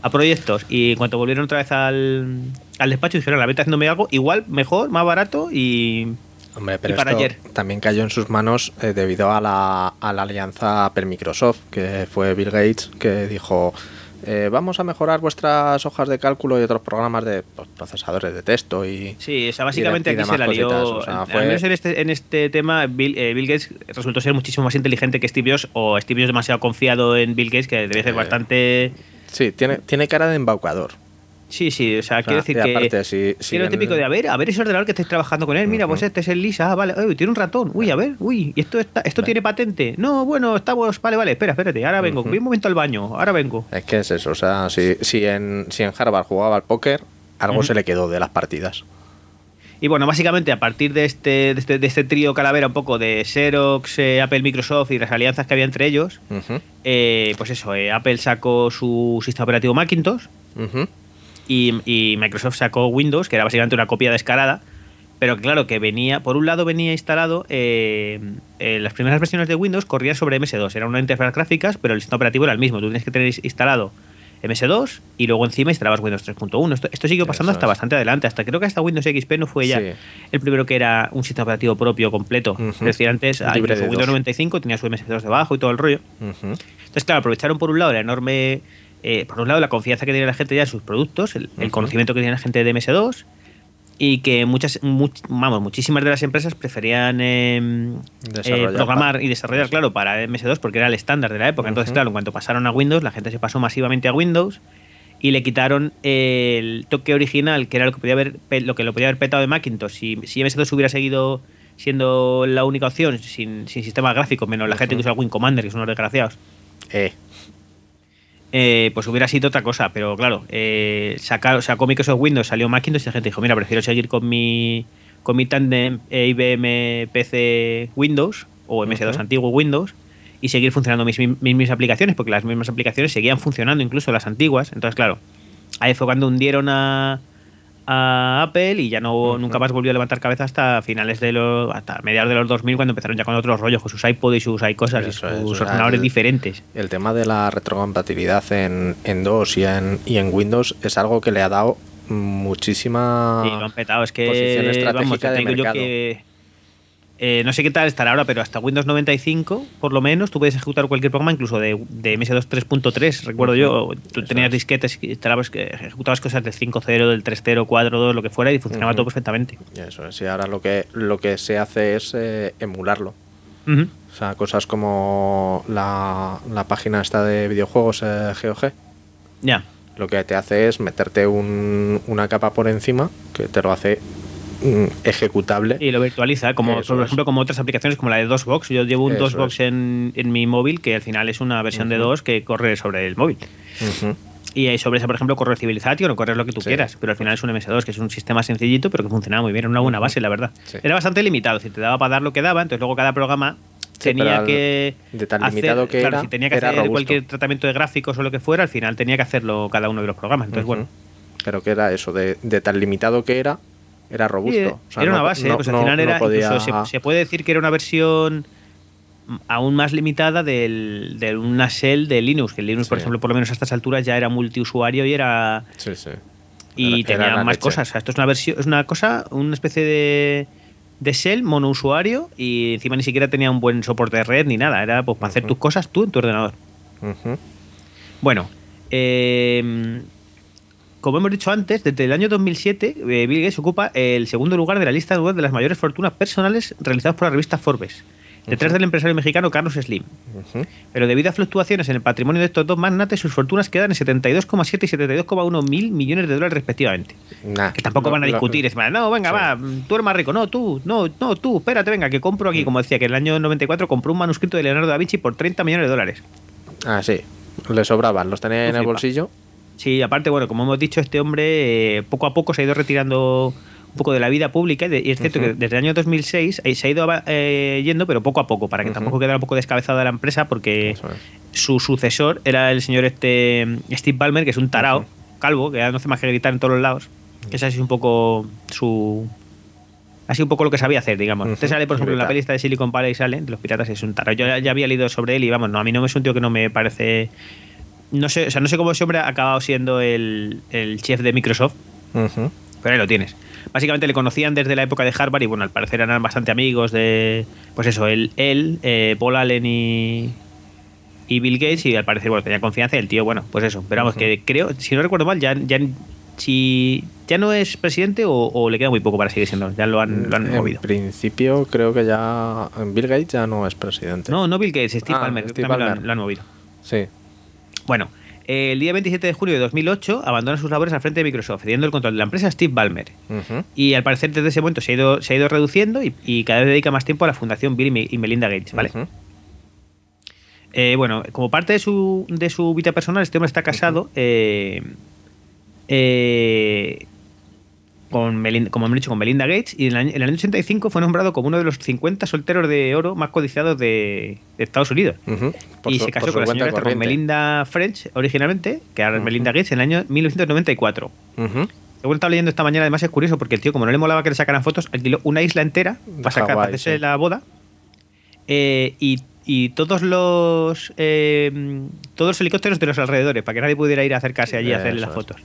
A proyectos y en cuanto volvieron otra vez al, al despacho dijeron, la venta haciéndome algo igual, mejor, más barato y... Hombre, pero esto ayer. también cayó en sus manos eh, debido a la, a la alianza Apple-Microsoft, que fue Bill Gates que dijo, eh, vamos a mejorar vuestras hojas de cálculo y otros programas de pues, procesadores de texto y... Sí, o sea, básicamente y de- y aquí se la lió. cositas, o sea, Al menos en este, en este tema, Bill, eh, Bill Gates resultó ser muchísimo más inteligente que Steve Jobs, o Steve Jobs demasiado confiado en Bill Gates, que debe ser Eh, bastante. Sí, tiene, tiene cara de embaucador. Sí, sí, o sea, O sea, quiero decir y que. aparte, si- si Tiene lo típico de, a ver, a ver ese ordenador que estáis trabajando con él, mira, pues Ujú. este es el Lisa, ah, vale, uy, tiene un ratón, uy, a ver, uy, ¿y esto, está, esto tiene patente? No, bueno, estamos, vale, vale, espera, espérate, ahora vengo, Ujú. voy un momento al baño, ahora vengo. Es que es eso, o sea, si, si, en, si en Harvard jugaba al póker, algo se le quedó de las partidas. Y bueno, básicamente a partir de este, de este, de este trío calavera un poco de Xerox, eh, Apple, Microsoft y las alianzas que había entre ellos, eh, pues eso, eh, Apple sacó su sistema operativo Macintosh ujú. Y, y Microsoft sacó Windows, que era básicamente una copia descarada, pero claro, que venía, por un lado venía instalado, eh, eh, las primeras versiones de Windows corrían sobre MS2, era una interfaz gráficas, pero el sistema operativo era el mismo, tú tienes que tener instalado MS2 y luego encima instalabas Windows 3.1. Esto, esto siguió pasando Eso hasta es. bastante adelante, hasta creo que hasta Windows XP no fue ya Sí. el primero que era un sistema operativo propio, completo. Es decir, antes Windows dos. 95 tenía su MS2 debajo y todo el rollo. Entonces, claro, aprovecharon por un lado la enorme. Eh, por un lado, la confianza que tiene la gente ya en sus productos, el, el conocimiento que tiene la gente de MS2, y que muchas, much- vamos, muchísimas de las empresas preferían eh, Desarrollar eh, programar para- y desarrollar, claro, para MS2 porque era el estándar de la época. Entonces, claro, en cuanto pasaron a Windows, la gente se pasó masivamente a Windows y le quitaron el toque original, que era lo que podía haber, lo que lo podía haber petado de Macintosh. Si, si MS2 hubiera seguido siendo la única opción, sin, sin sistema gráfico, menos la gente que usa Win Commander, que son unos desgraciados Eh, eh, pues hubiera sido otra cosa. Pero claro, eh, sacar, sacó Microsoft Windows, salió Macintosh y la gente dijo, mira, prefiero seguir con mi, con mi tandem eh, IBM PC Windows o MS2 Ujú. antiguo Windows y seguir funcionando mis, mis aplicaciones, porque las mismas aplicaciones seguían funcionando, incluso las antiguas. Entonces, claro, ahí fue cuando hundieron a, a Apple y ya no nunca más volvió a levantar cabeza hasta finales de los hasta mediados de los 2000 cuando empezaron ya con otros rollos con sus iPod y sus iCosas y sus ordenadores el- diferentes. el tema de la retrocompatibilidad en, en DOS y en, y en Windows es algo que le ha dado muchísima Sí, lo han petado. Es posición estratégica vamos, de yo mercado. que. Eh, no sé qué tal estará ahora, pero hasta Windows 95, por lo menos, tú puedes ejecutar cualquier programa, incluso de, de MS2 3.3, recuerdo yo. Tú tenías es. disquetes, que instalabas, que ejecutabas cosas del 5.0, del 3.0, 4.2, lo que fuera, y funcionaba todo perfectamente. Eso es, y ahora lo que, lo que se hace es eh, emularlo. O sea, cosas como la, la página esta de videojuegos eh, GOG. Ya. Lo que te hace es meterte un- una capa por encima que te lo hace ejecutable. Y lo virtualiza, como Eso por es. ejemplo como otras aplicaciones como la de DOSBox. Yo llevo un Eso DOSBox en, en mi móvil que al final es una versión de Ujú. DOS que corre sobre el móvil. Ujú. Y ahí sobre esa, por ejemplo, corre Civilization o corres lo que tú Sí. quieras. Pero al final es un MS2, que es un sistema sencillito, pero que funcionaba muy bien. Era una buena base, la verdad. Sí. Era bastante limitado. Si te daba para dar lo que daba, entonces luego cada programa Sí, tenía que. de tan hacer- limitado que claro, era, si tenía que hacer robusto. cualquier tratamiento de gráficos o lo que fuera, al final tenía que hacerlo cada uno de los programas. Entonces, bueno. Pero que era eso, de, de tan limitado que era, era robusto. Sí, O sea, era no- una base, no- pues al final era. podía- incluso se, se puede decir que era una versión aún más limitada del, de una shell de Linux. Que Linux, por ejemplo, por lo menos a estas alturas ya era multiusuario y era. Sí, sí. y Era- tenía más leche. cosas. O sea, esto es una versión, es una cosa, una especie de, de shell monousuario y encima ni siquiera tenía un buen soporte de red ni nada. Era pues para hacer tus cosas tú en tu ordenador. Bueno, eh, como hemos dicho antes, desde el año 2007 eh, Bill Gates ocupa el segundo lugar de la lista de las mayores fortunas personales realizadas por la revista Forbes. Detrás del empresario mexicano Carlos Slim. Pero debido a fluctuaciones en el patrimonio de estos dos magnates, sus fortunas quedan en 72,7 y 72,1 mil millones de dólares respectivamente. Nah, Que tampoco van a discutir. es más, no, venga, Sí. va, tú eres más rico. No, tú, no, no, tú, espérate, venga, que compro aquí. Como decía, que en el año 94 compró un manuscrito de Leonardo da Vinci por 30 millones de dólares. Ah, sí. Le sobraban, los tenía en el bolsillo. Sí, aparte, bueno, como hemos dicho, este hombre eh, poco a poco se ha ido retirando un poco de la vida pública y, de- y es cierto que desde el año 2006 eh, se ha ido eh, yendo, pero poco a poco, para que tampoco quedara un poco descabezada la empresa, porque es. su sucesor era el señor este Steve Ballmer, que es un tarao, calvo, que ya no hace más que gritar en todos los lados. Que ese es un poco su... Así un poco lo que sabía hacer, digamos. Ujú. Este sale, por ejemplo, en la peli de Silicon Valley sale, de los piratas, es un tarao. Yo ya, ya había leído sobre él y vamos, no, a mí no me es un tío que no me parece no sé, o sea, no sé cómo ese hombre ha acabado siendo el, el chef de Microsoft, pero ahí lo tienes. Básicamente le conocían desde la época de Harvard y bueno, al parecer eran bastante amigos de. Pues eso, él, él eh, Paul Allen y. Y Bill Gates, y al parecer, bueno, tenía confianza y el tío, bueno, pues eso. Pero vamos, que creo, si no recuerdo mal, ya, ya, si, ya no es presidente o, o le queda muy poco para seguir siendo. Ya lo han, lo han en movido. principio creo que ya Bill Gates ya no es presidente. No, no Bill Gates, Steve Ah, Palmer, Steve también lo han- lo han movido. Sí. Bueno, el día 27 de julio de 2008 abandona sus labores al frente de Microsoft, cediendo el control de la empresa a Steve Ballmer. Y al parecer desde ese momento se ha ido, se ha ido reduciendo y, y cada vez dedica más tiempo a la fundación Bill y Me- y Melinda Gates, ¿vale? Eh, bueno, como parte de su, de su vida personal, este hombre está casado eh, eh, con Melinda, como hemos dicho, con Melinda Gates y en el, año, en el año 85 fue nombrado como uno de los 50 solteros de oro más codiciados de, de Estados Unidos. Y su- se casó con la señora esta, con. Melinda French originalmente, que ahora es. Melinda Gates, en el año 1994. Ujú. Según estaba leyendo esta mañana, además es curioso porque el tío, como no le molaba que le sacaran fotos, alquiló una isla entera para, sacar, para hacerse sí. la boda. Eh, y, y todos los eh, todos los helicópteros de los alrededores, para que nadie pudiera ir a acercarse allí a hacerle Eso las es. fotos.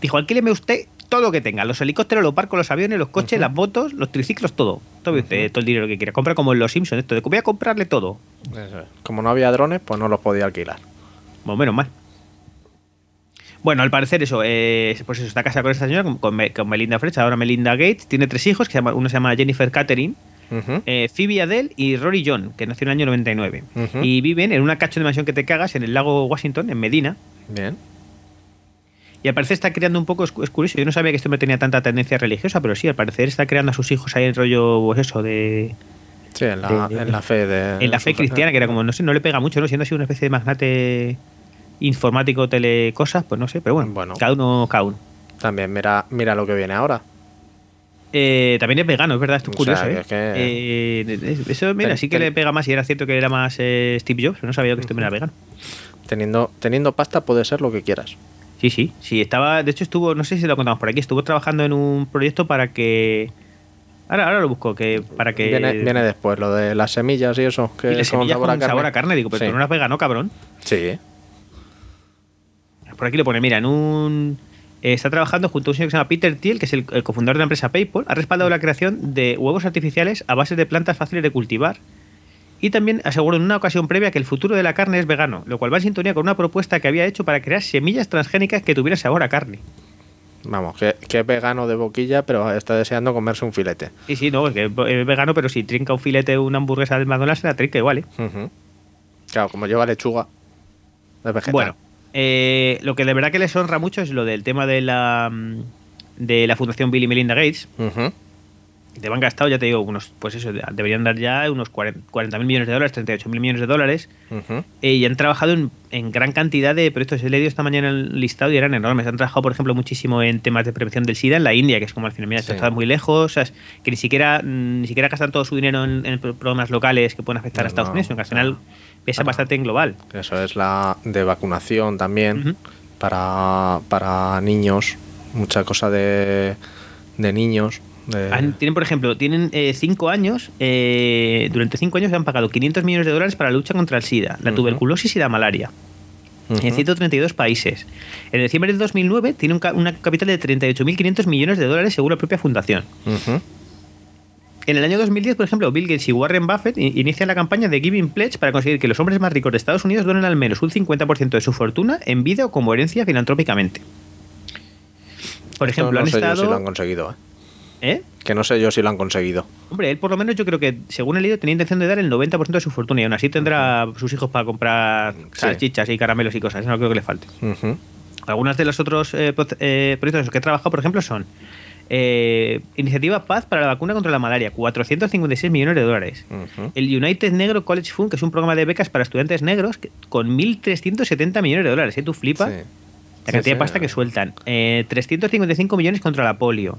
Dijo, alquíleme usted todo lo que tenga, los helicópteros, los barcos, los aviones, los coches, las motos, los triciclos, todo. Tome usted todo el dinero que quiera. Compra como en los Simpsons, esto de voy a comprarle todo. Eso es. Como no había drones, pues no los podía alquilar. Bueno, menos mal. Bueno, al parecer eso, eh, pues eso, está casada con esta señora, con, con Me- con Melinda French, ahora Melinda Gates, tiene tres hijos, que se llama, uno se llama Jennifer Catherine, eh, Phoebe Adele y Rory John, que nació en el año 99. Ujú. Y viven en una cacho de mansión que te cagas en el lago Washington, en Medina. Bien. Y al parecer está creando un poco, es, es curioso, yo no sabía que este hombre tenía tanta tendencia religiosa, pero sí, al parecer está creando a sus hijos ahí en rollo, pues eso, de... Sí, en la, De- en la fe de. en la fe cristiana, que era como, no sé, no le pega mucho, ¿no? Siendo así una especie de magnate informático, telecosas, pues no sé, pero bueno, Bueno. cada uno, cada uno. También mira, mira lo que viene ahora. Eh, también es vegano, es verdad, esto es O curioso. sea, ¿eh? que es que- Eh, eso, mira, Ten- sí que ten- le pega más y era cierto que era más Steve Jobs, pero no sabía que este hombre era vegano. Teniendo, teniendo pasta puede ser lo que quieras. Sí, sí, sí, estaba, de hecho estuvo, no sé si lo contamos por aquí, estuvo trabajando en un proyecto para que... Ahora, ahora lo busco, que para que... Viene, viene después lo de las semillas y eso. Que y las con semillas sabor con a carne. sabor a carne, digo, pero Sí. tú no vegano, cabrón. Sí. Por aquí lo pone, mira, en un... eh, está trabajando junto a un señor que se llama Peter Thiel, que es el, el cofundador de la empresa PayPal. Ha respaldado la creación de huevos artificiales a base de plantas fáciles de cultivar. Y también aseguró en una ocasión previa que el futuro de la carne es vegano, lo cual va en sintonía con una propuesta que había hecho para crear semillas transgénicas que tuvieran sabor a carne. Vamos, que, que es vegano de boquilla, pero está deseando comerse un filete. Sí, sí, no, es que es vegano, pero si trinca un filete o una hamburguesa del McDonald's, se la trinca igual, ¿eh? Claro, como lleva lechuga. Es vegetal. Bueno, eh, lo que de verdad que les honra mucho es lo del tema de la, mm, de la Fundación Bill y Melinda Gates. Te van gastado, ya te digo, unos, pues eso, deberían dar ya unos 40 mil millones de dólares, 38 mil millones de dólares. Eh, y han trabajado en, en gran cantidad de proyectos. He leído esta mañana el listado y eran enormes. Han trabajado, por ejemplo, muchísimo en temas de prevención del SIDA en la India, que es como al final, mira, esto Sí. está muy lejos, o sea, es que ni siquiera, mm, ni siquiera gastan todo su dinero en, en programas locales que pueden afectar a Estados Unidos, sino que al final pesa bastante en global. Eso es la de vacunación también para, para niños. Mucha cosa de, de niños. Han- tienen, por ejemplo, tienen eh, cinco años, eh, durante cinco años han pagado 500 millones de dólares para la lucha contra el SIDA, la tuberculosis y la malaria. En 132 países. En diciembre de 2009 tiene un una capital de 38.500 millones de dólares según la propia fundación. En el año 2010, por ejemplo, Bill Gates y Warren Buffett inician la campaña de Giving Pledge para conseguir que los hombres más ricos de Estados Unidos donen al menos un 50% de su fortuna en vida o como herencia filantrópicamente. Por Esto ejemplo, no han sé yo estado... si lo han conseguido. ¿eh? ¿Eh? Que no sé yo si lo han conseguido. Hombre, él por lo menos yo creo que, según he leído, tenía intención de dar el 90% de su fortuna y aún así tendrá sus hijos para comprar Sí. salchichas y caramelos y cosas. No creo que le falte. Ujú. Algunos de los otros eh, eh, proyectos en los que he trabajado, por ejemplo, son eh, Iniciativa Paz para la vacuna contra la malaria, 456 millones de dólares. El United Negro College Fund, que es un programa de becas para estudiantes negros, que- con 1.370 millones de dólares. ¿eh? ¿Tú flipas? Sí. La cantidad Sí, de pasta sí. que sueltan. Eh, 355 millones contra la polio.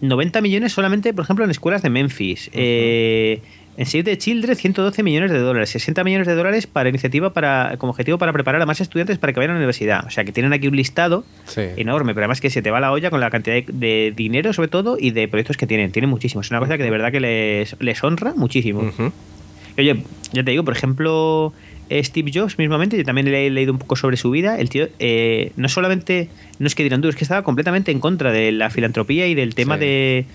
90 millones solamente, por ejemplo, en escuelas de Memphis. Eh, en Save the Children, 112 millones de dólares. 60 millones de dólares para iniciativa para, como objetivo para preparar a más estudiantes para que vayan a la universidad. O sea, que tienen aquí un listado Sí. enorme, pero además que se te va la olla con la cantidad de, de dinero, sobre todo, y de proyectos que tienen. Tienen muchísimos. Es una cosa que de verdad que les, les honra muchísimo. Oye, ya te digo, por ejemplo, Steve Jobs mismamente, yo también le he leído un poco sobre su vida. El tío eh, no solamente no es que dirán duro, es que estaba completamente en contra de la filantropía y del tema Sí. de,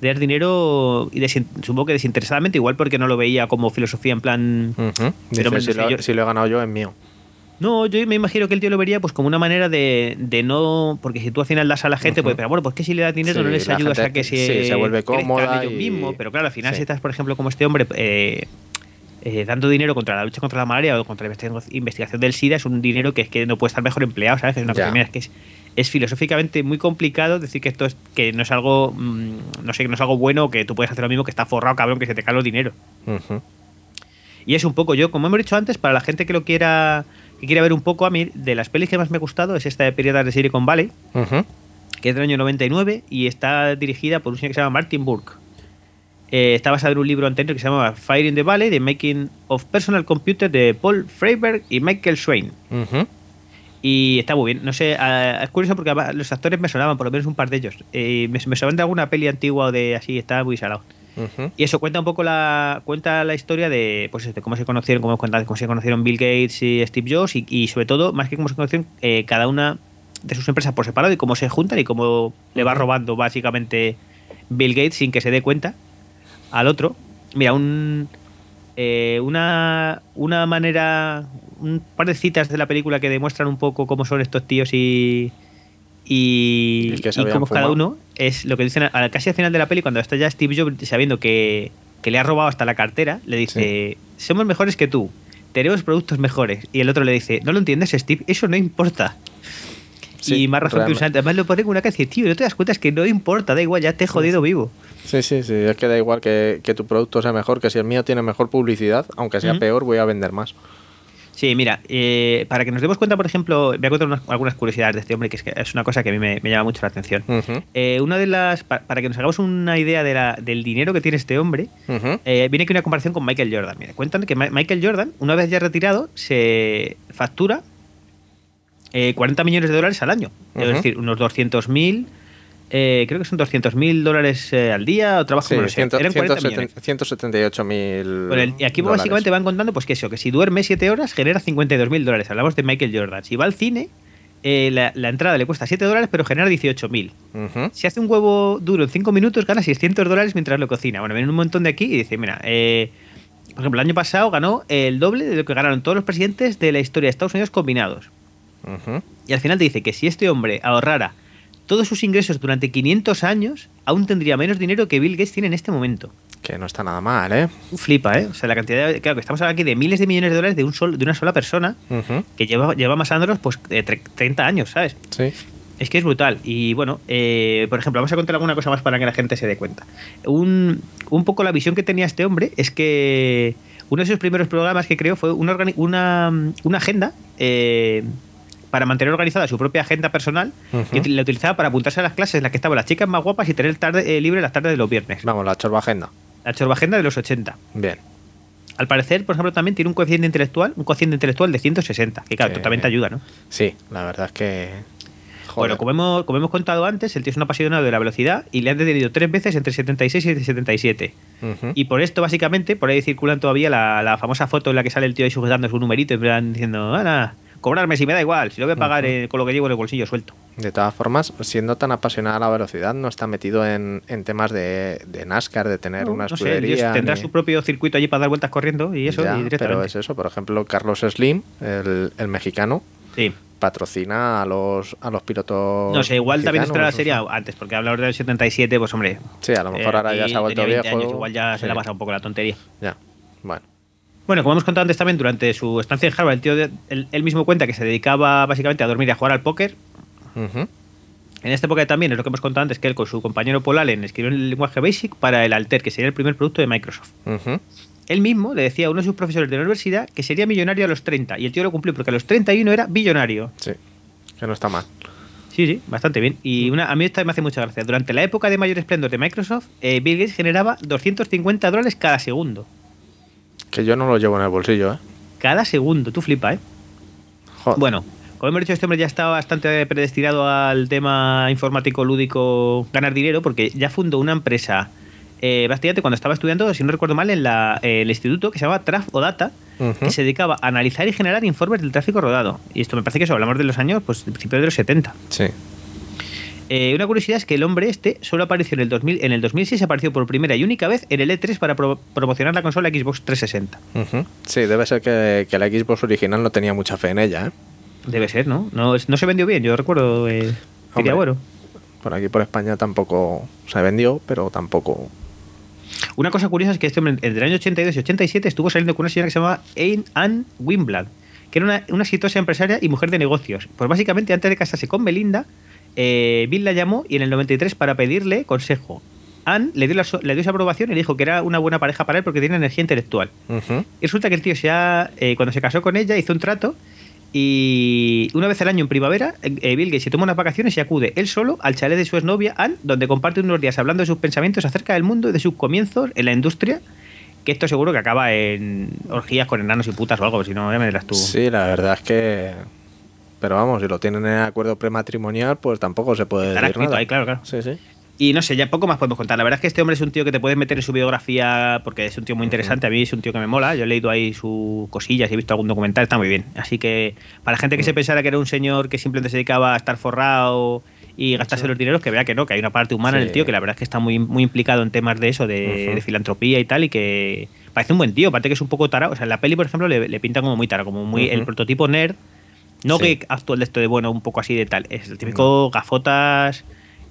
de dar dinero, y desin- supongo que desinteresadamente, igual porque no lo veía como filosofía en plan... Pero, Dice, si, lo, yo- si lo he ganado yo, es mío. No, yo me imagino que el tío lo vería pues como una manera de, de no... Porque si tú al final das a la gente, pues, pero bueno, pues que si le das dinero Sí, no les ayudas gente a que se, sí, se vuelve cómoda ellos y- mismos. Pero claro, al final si estás, por ejemplo, como este hombre... eh, eh, dando dinero contra la lucha contra la malaria o contra la investigación- del SIDA es un dinero que es que no puede estar mejor empleado, ¿sabes? Es una cosa que es, es filosóficamente muy complicado decir que esto es que no es algo mm, no sé, que no es algo bueno que tú puedes hacer lo mismo que está forrado, cabrón, que se te cae los dinero. Y es un poco yo, como hemos dicho antes, para la gente que lo quiera que quiera ver un poco a mí, de las pelis que más me ha gustado es esta de Piratas de Silicon Valley, que es del año 99 y está dirigida por un señor que se llama Martin Burke. Eh, está basado en un libro anterior que se llama Fire in the Valley, The Making of Personal Computer de Paul Freiberg y Michael Swain. Ujú. Y está muy bien. No sé, ah, es curioso porque los actores me sonaban, por lo menos un par de ellos. Eh, me, me sonaban de alguna peli antigua o de así, está muy salado. Y eso cuenta un poco la cuenta la historia de pues de cómo se conocieron, cómo, cómo se conocieron Bill Gates y Steve Jobs y, y sobre todo, más que cómo se conocieron, eh, cada una de sus empresas por separado y cómo se juntan y cómo le va robando básicamente Bill Gates sin que se dé cuenta al otro. Mira, un eh, una, una manera, un par de citas de la película que demuestran un poco cómo son estos tíos y, y, Y que se y habían cómo es cada uno, es lo que dicen al- casi al final de la peli, cuando está ya Steve Jobs sabiendo que, que le ha robado hasta la cartera, le dice, somos mejores que tú, tenemos productos mejores. Y el otro le dice, no lo entiendes, Steve, eso no importa. Sí, y más razón que un santo. Además lo pone con una dice, tío, no te das cuenta, es que no importa, da igual, ya te he jodido vivo. Sí, sí, sí. Es que da igual que, que tu producto sea mejor, que si el mío tiene mejor publicidad, aunque sea peor, voy a vender más. Sí, mira, eh, para que nos demos cuenta, por ejemplo, voy a contar unas- algunas curiosidades de este hombre, que es, que es una cosa que a mí me, me llama mucho la atención. Eh, una de las, pa- para que nos hagamos una idea de la- del dinero que tiene este hombre, eh, viene aquí una comparación con Michael Jordan. Mira, cuentan que Ma- Michael Jordan, una vez ya retirado, se factura eh, 40 millones de dólares al año. Es decir, unos 200.000, eh, creo que son 200.000 dólares eh, al día o trabajo, Sí, no sé. ciento- Eran 40 170 millones. 178 mil. Bueno, y aquí básicamente van contando pues que eso, que si duerme 7 horas genera 52.000 dólares. Hablamos de Michael Jordan. Si va al cine, eh, la, la entrada le cuesta 7 dólares, pero genera 18.000. Ujú. Si hace un huevo duro en 5 minutos, gana 600 dólares mientras lo cocina. Bueno, viene un montón de aquí y dice, mira, eh, por ejemplo, el año pasado ganó el doble de lo que ganaron todos los presidentes de la historia de Estados Unidos combinados. Y al final te dice que si este hombre ahorrara todos sus ingresos durante 500 años, aún tendría menos dinero que Bill Gates tiene en este momento. Que no está nada mal, ¿eh? Flipa, ¿eh? O sea, la cantidad de... Claro, que estamos hablando aquí de miles de millones de dólares de, un sol, de una sola persona que lleva, lleva amasándolos pues eh, tre- 30 años, ¿sabes? Sí. Es que es brutal. Y bueno, eh, por ejemplo, vamos a contar alguna cosa más para que la gente se dé cuenta. Un, un poco la visión que tenía este hombre es que uno de sus primeros programas que creó fue una, una, una agenda eh, para mantener organizada su propia agenda personal y la utilizaba para apuntarse a las clases en las que estaban las chicas más guapas y tener tarde, eh, libre las tardes de los viernes. Vamos, la chorba agenda. La chorba agenda de los 80. Bien. Al parecer, por ejemplo, también tiene un coeficiente intelectual, un cociente intelectual de 160, que claro, totalmente ayuda, ¿no? Sí, la verdad es que. Joder. Bueno, como hemos, como hemos contado antes, el tío es un apasionado de la velocidad y le han detenido tres veces entre 76 y 77. Ujú. Y por esto, básicamente, por ahí circulan todavía la, la famosa foto en la que sale el tío ahí sujetando su numerito, plan diciendo, "Ala, cobrarme si me da igual, si lo voy a pagar eh, con lo que llevo en el bolsillo suelto. De todas formas, siendo tan apasionada a la velocidad, no está metido en, en temas de, de NASCAR, de tener No, una no sé, escudería. tendrá ni- su propio circuito allí para dar vueltas corriendo y eso, Ya, y directamente. pero es eso, por ejemplo, Carlos Slim, el, el mexicano, Sí. patrocina a los, a los pilotos. No sé, igual también está la serie sé. antes, porque hablar del 77, pues hombre. Sí, a lo mejor eh, ahora ya se ha vuelto tenía 20 viejo. años, igual ya se le ha pasado un poco la tontería. Ya, bueno. Bueno, como hemos contado antes también, durante su estancia en Harvard, el tío, de- él, él mismo cuenta que se dedicaba básicamente a dormir y a jugar al póker. Ujú. En esta época también, es lo que hemos contado antes, que él con su compañero Paul Allen escribió el lenguaje BASIC para el Alter, que sería el primer producto de Microsoft. Ujú. Él mismo le decía a uno de sus profesores de la universidad que sería millonario a los 30, y el tío lo cumplió porque a los 31 era billonario. Sí, que no está mal. Sí, sí, bastante bien. Y una, a mí esta me hace mucha gracia. Durante la época de mayor esplendor de Microsoft, eh, Bill Gates generaba 250 dólares cada segundo. Que yo no lo llevo en el bolsillo, ¿eh? Cada segundo, tú flipa, ¿eh? Joder. Bueno, como hemos dicho, este hombre ya estaba bastante predestinado al tema informático lúdico ganar dinero porque ya fundó una empresa eh, básicamente cuando estaba estudiando, si no recuerdo mal, en la, eh, el instituto que se llamaba Traf o Data, que se dedicaba a analizar y generar informes del tráfico rodado. Y esto me parece que eso hablamos de los años, pues, principios de los 70. Sí. Eh, una curiosidad es que el hombre este solo apareció en el, 2000, en el 2006, apareció por primera y única vez en el E3 para pro- promocionar la consola Xbox 360. Ujú. Sí, debe ser que, que la Xbox original no tenía mucha fe en ella, ¿eh? Debe ser, ¿no? No, no se vendió bien, yo recuerdo. Eh, Hombre. bueno. Por aquí por España tampoco se vendió, pero tampoco. Una cosa curiosa es que este hombre entre el año 82 y 87 estuvo saliendo con una señora que se llamaba Anne Ann Wimblad, que era una, una exitosa empresaria y mujer de negocios. Pues básicamente antes de casarse con Belinda, eh, Bill la llamó y en el 93 para pedirle consejo. Anne le dio, la le dio esa aprobación y le dijo que era una buena pareja para él porque tiene energía intelectual. Y resulta que el tío se ha, eh, cuando se casó con ella hizo un trato y una vez al año en primavera eh, Bill Gates se toma unas vacaciones y acude él solo al chalet de su exnovia Anne, donde comparte unos días hablando de sus pensamientos acerca del mundo y de sus comienzos en la industria, que esto seguro que acaba en orgías con enanos y putas o algo, si no ya me dirás tú. Sí, la verdad es que. Pero vamos, si lo tienen en acuerdo prematrimonial, pues tampoco se puede Estará decir escrito nada. ahí, claro, claro. Sí, sí. Y no sé, ya poco más podemos contar. La verdad es que este hombre es un tío que te puedes meter en su biografía porque es un tío muy interesante. A mí es un tío que me mola. Yo he leído ahí sus cosillas y he visto algún documental. Está muy bien. Así que para la gente que se pensara que era un señor que simplemente se dedicaba a estar forrado y gastarse los dineros, que vea que no, que hay una parte humana en el Sí. tío que la verdad es que está muy, muy implicado en temas de eso, de, filantropía y tal. Y que parece un buen tío. Aparte que es un poco tarado. O sea, en la peli, por ejemplo, le, le pintan como muy tarado, como muy el prototipo nerd. No Sí. que actual de esto de bueno, un poco así de tal. Es el típico gafotas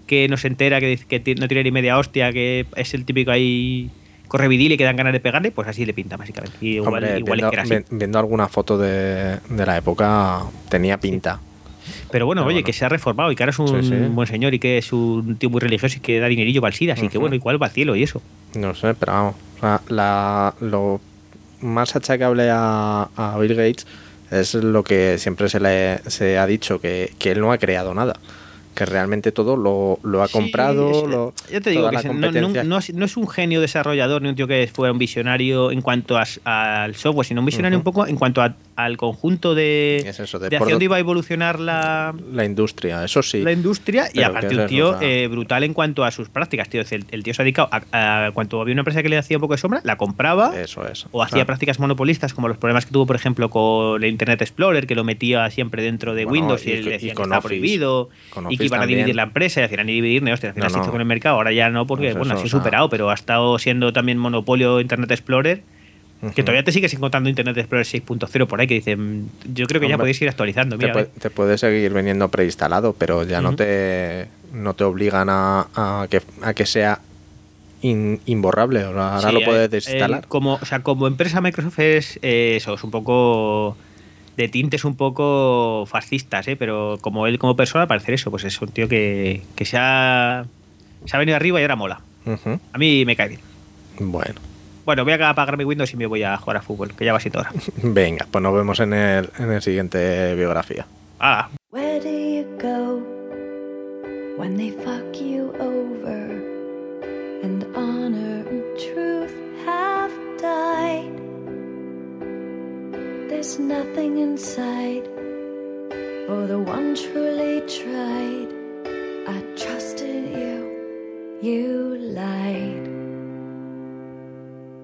que no se entera, que, dice que no tiene ni media hostia, que es el típico ahí correvidil y que dan ganas de pegarle, pues así le pinta básicamente. Y igual, Hombre, igual es viendo, que era así. viendo alguna foto de, de la época, tenía pinta. Pero bueno, Pero oye, bueno. que se ha reformado y que ahora es un Sí, sí. buen señor y que es un tío muy religioso y que da dinerillo para el SIDA, así que bueno, igual va al cielo y eso. No sé, pero vamos. O sea, la, lo más achacable a, a Bill Gates es lo que siempre se le se ha dicho, que, que él no ha creado nada. Que realmente todo lo, lo ha Sí, comprado. es- lo- ya te digo que no, no- no es, no es un genio desarrollador ni un tío que fuera un visionario en cuanto al software, sino un visionario un poco en cuanto a- al conjunto de, Es eso, de de hacia dónde iba a evolucionar la, La industria, eso sí. la industria y aparte un tío eso, o sea- eh, brutal en cuanto a sus prácticas, tío. El, el tío se ha dedicado a, a- cuando había una empresa que le hacía un poco de sombra, la compraba Eso es. o hacía prácticas monopolistas como los problemas que tuvo, por ejemplo, con el Internet Explorer, que lo metía siempre dentro de Bueno, Windows y, y- le decían que con Office. prohibido Con y que iban a también. dividir la empresa y decían, ni dividir, hostia, al final No, no. con el mercado, ahora ya no, porque Pues bueno, así sea- superado, pero ha estado siendo también monopolio Internet Explorer. Que todavía te sigues encontrando Internet Explorer 6.0 por ahí que dicen, yo creo que ya podéis ir actualizando. Te, Mira, te puede seguir veniendo preinstalado, pero ya no te no te obligan a, a que, a que sea in- imborrable. Ahora Sí, lo puedes eh, desinstalar. como, o sea, como empresa Microsoft es eh, eso, es un poco de tintes un poco fascistas, ¿eh? pero como él como persona, parecer eso, pues es un tío que, que se, ha, se ha venido arriba y ahora mola. A mí me cae bien. Bueno, Bueno, voy a apagar mi Windows y me voy a jugar a fútbol, que ya va siendo hora. venga, pues nos vemos en el, en el siguiente biografía. Ah, Where do you go when they fuck you over and honor and truth have died? There's nothing inside for the one truly tried. I trusted you, you lied.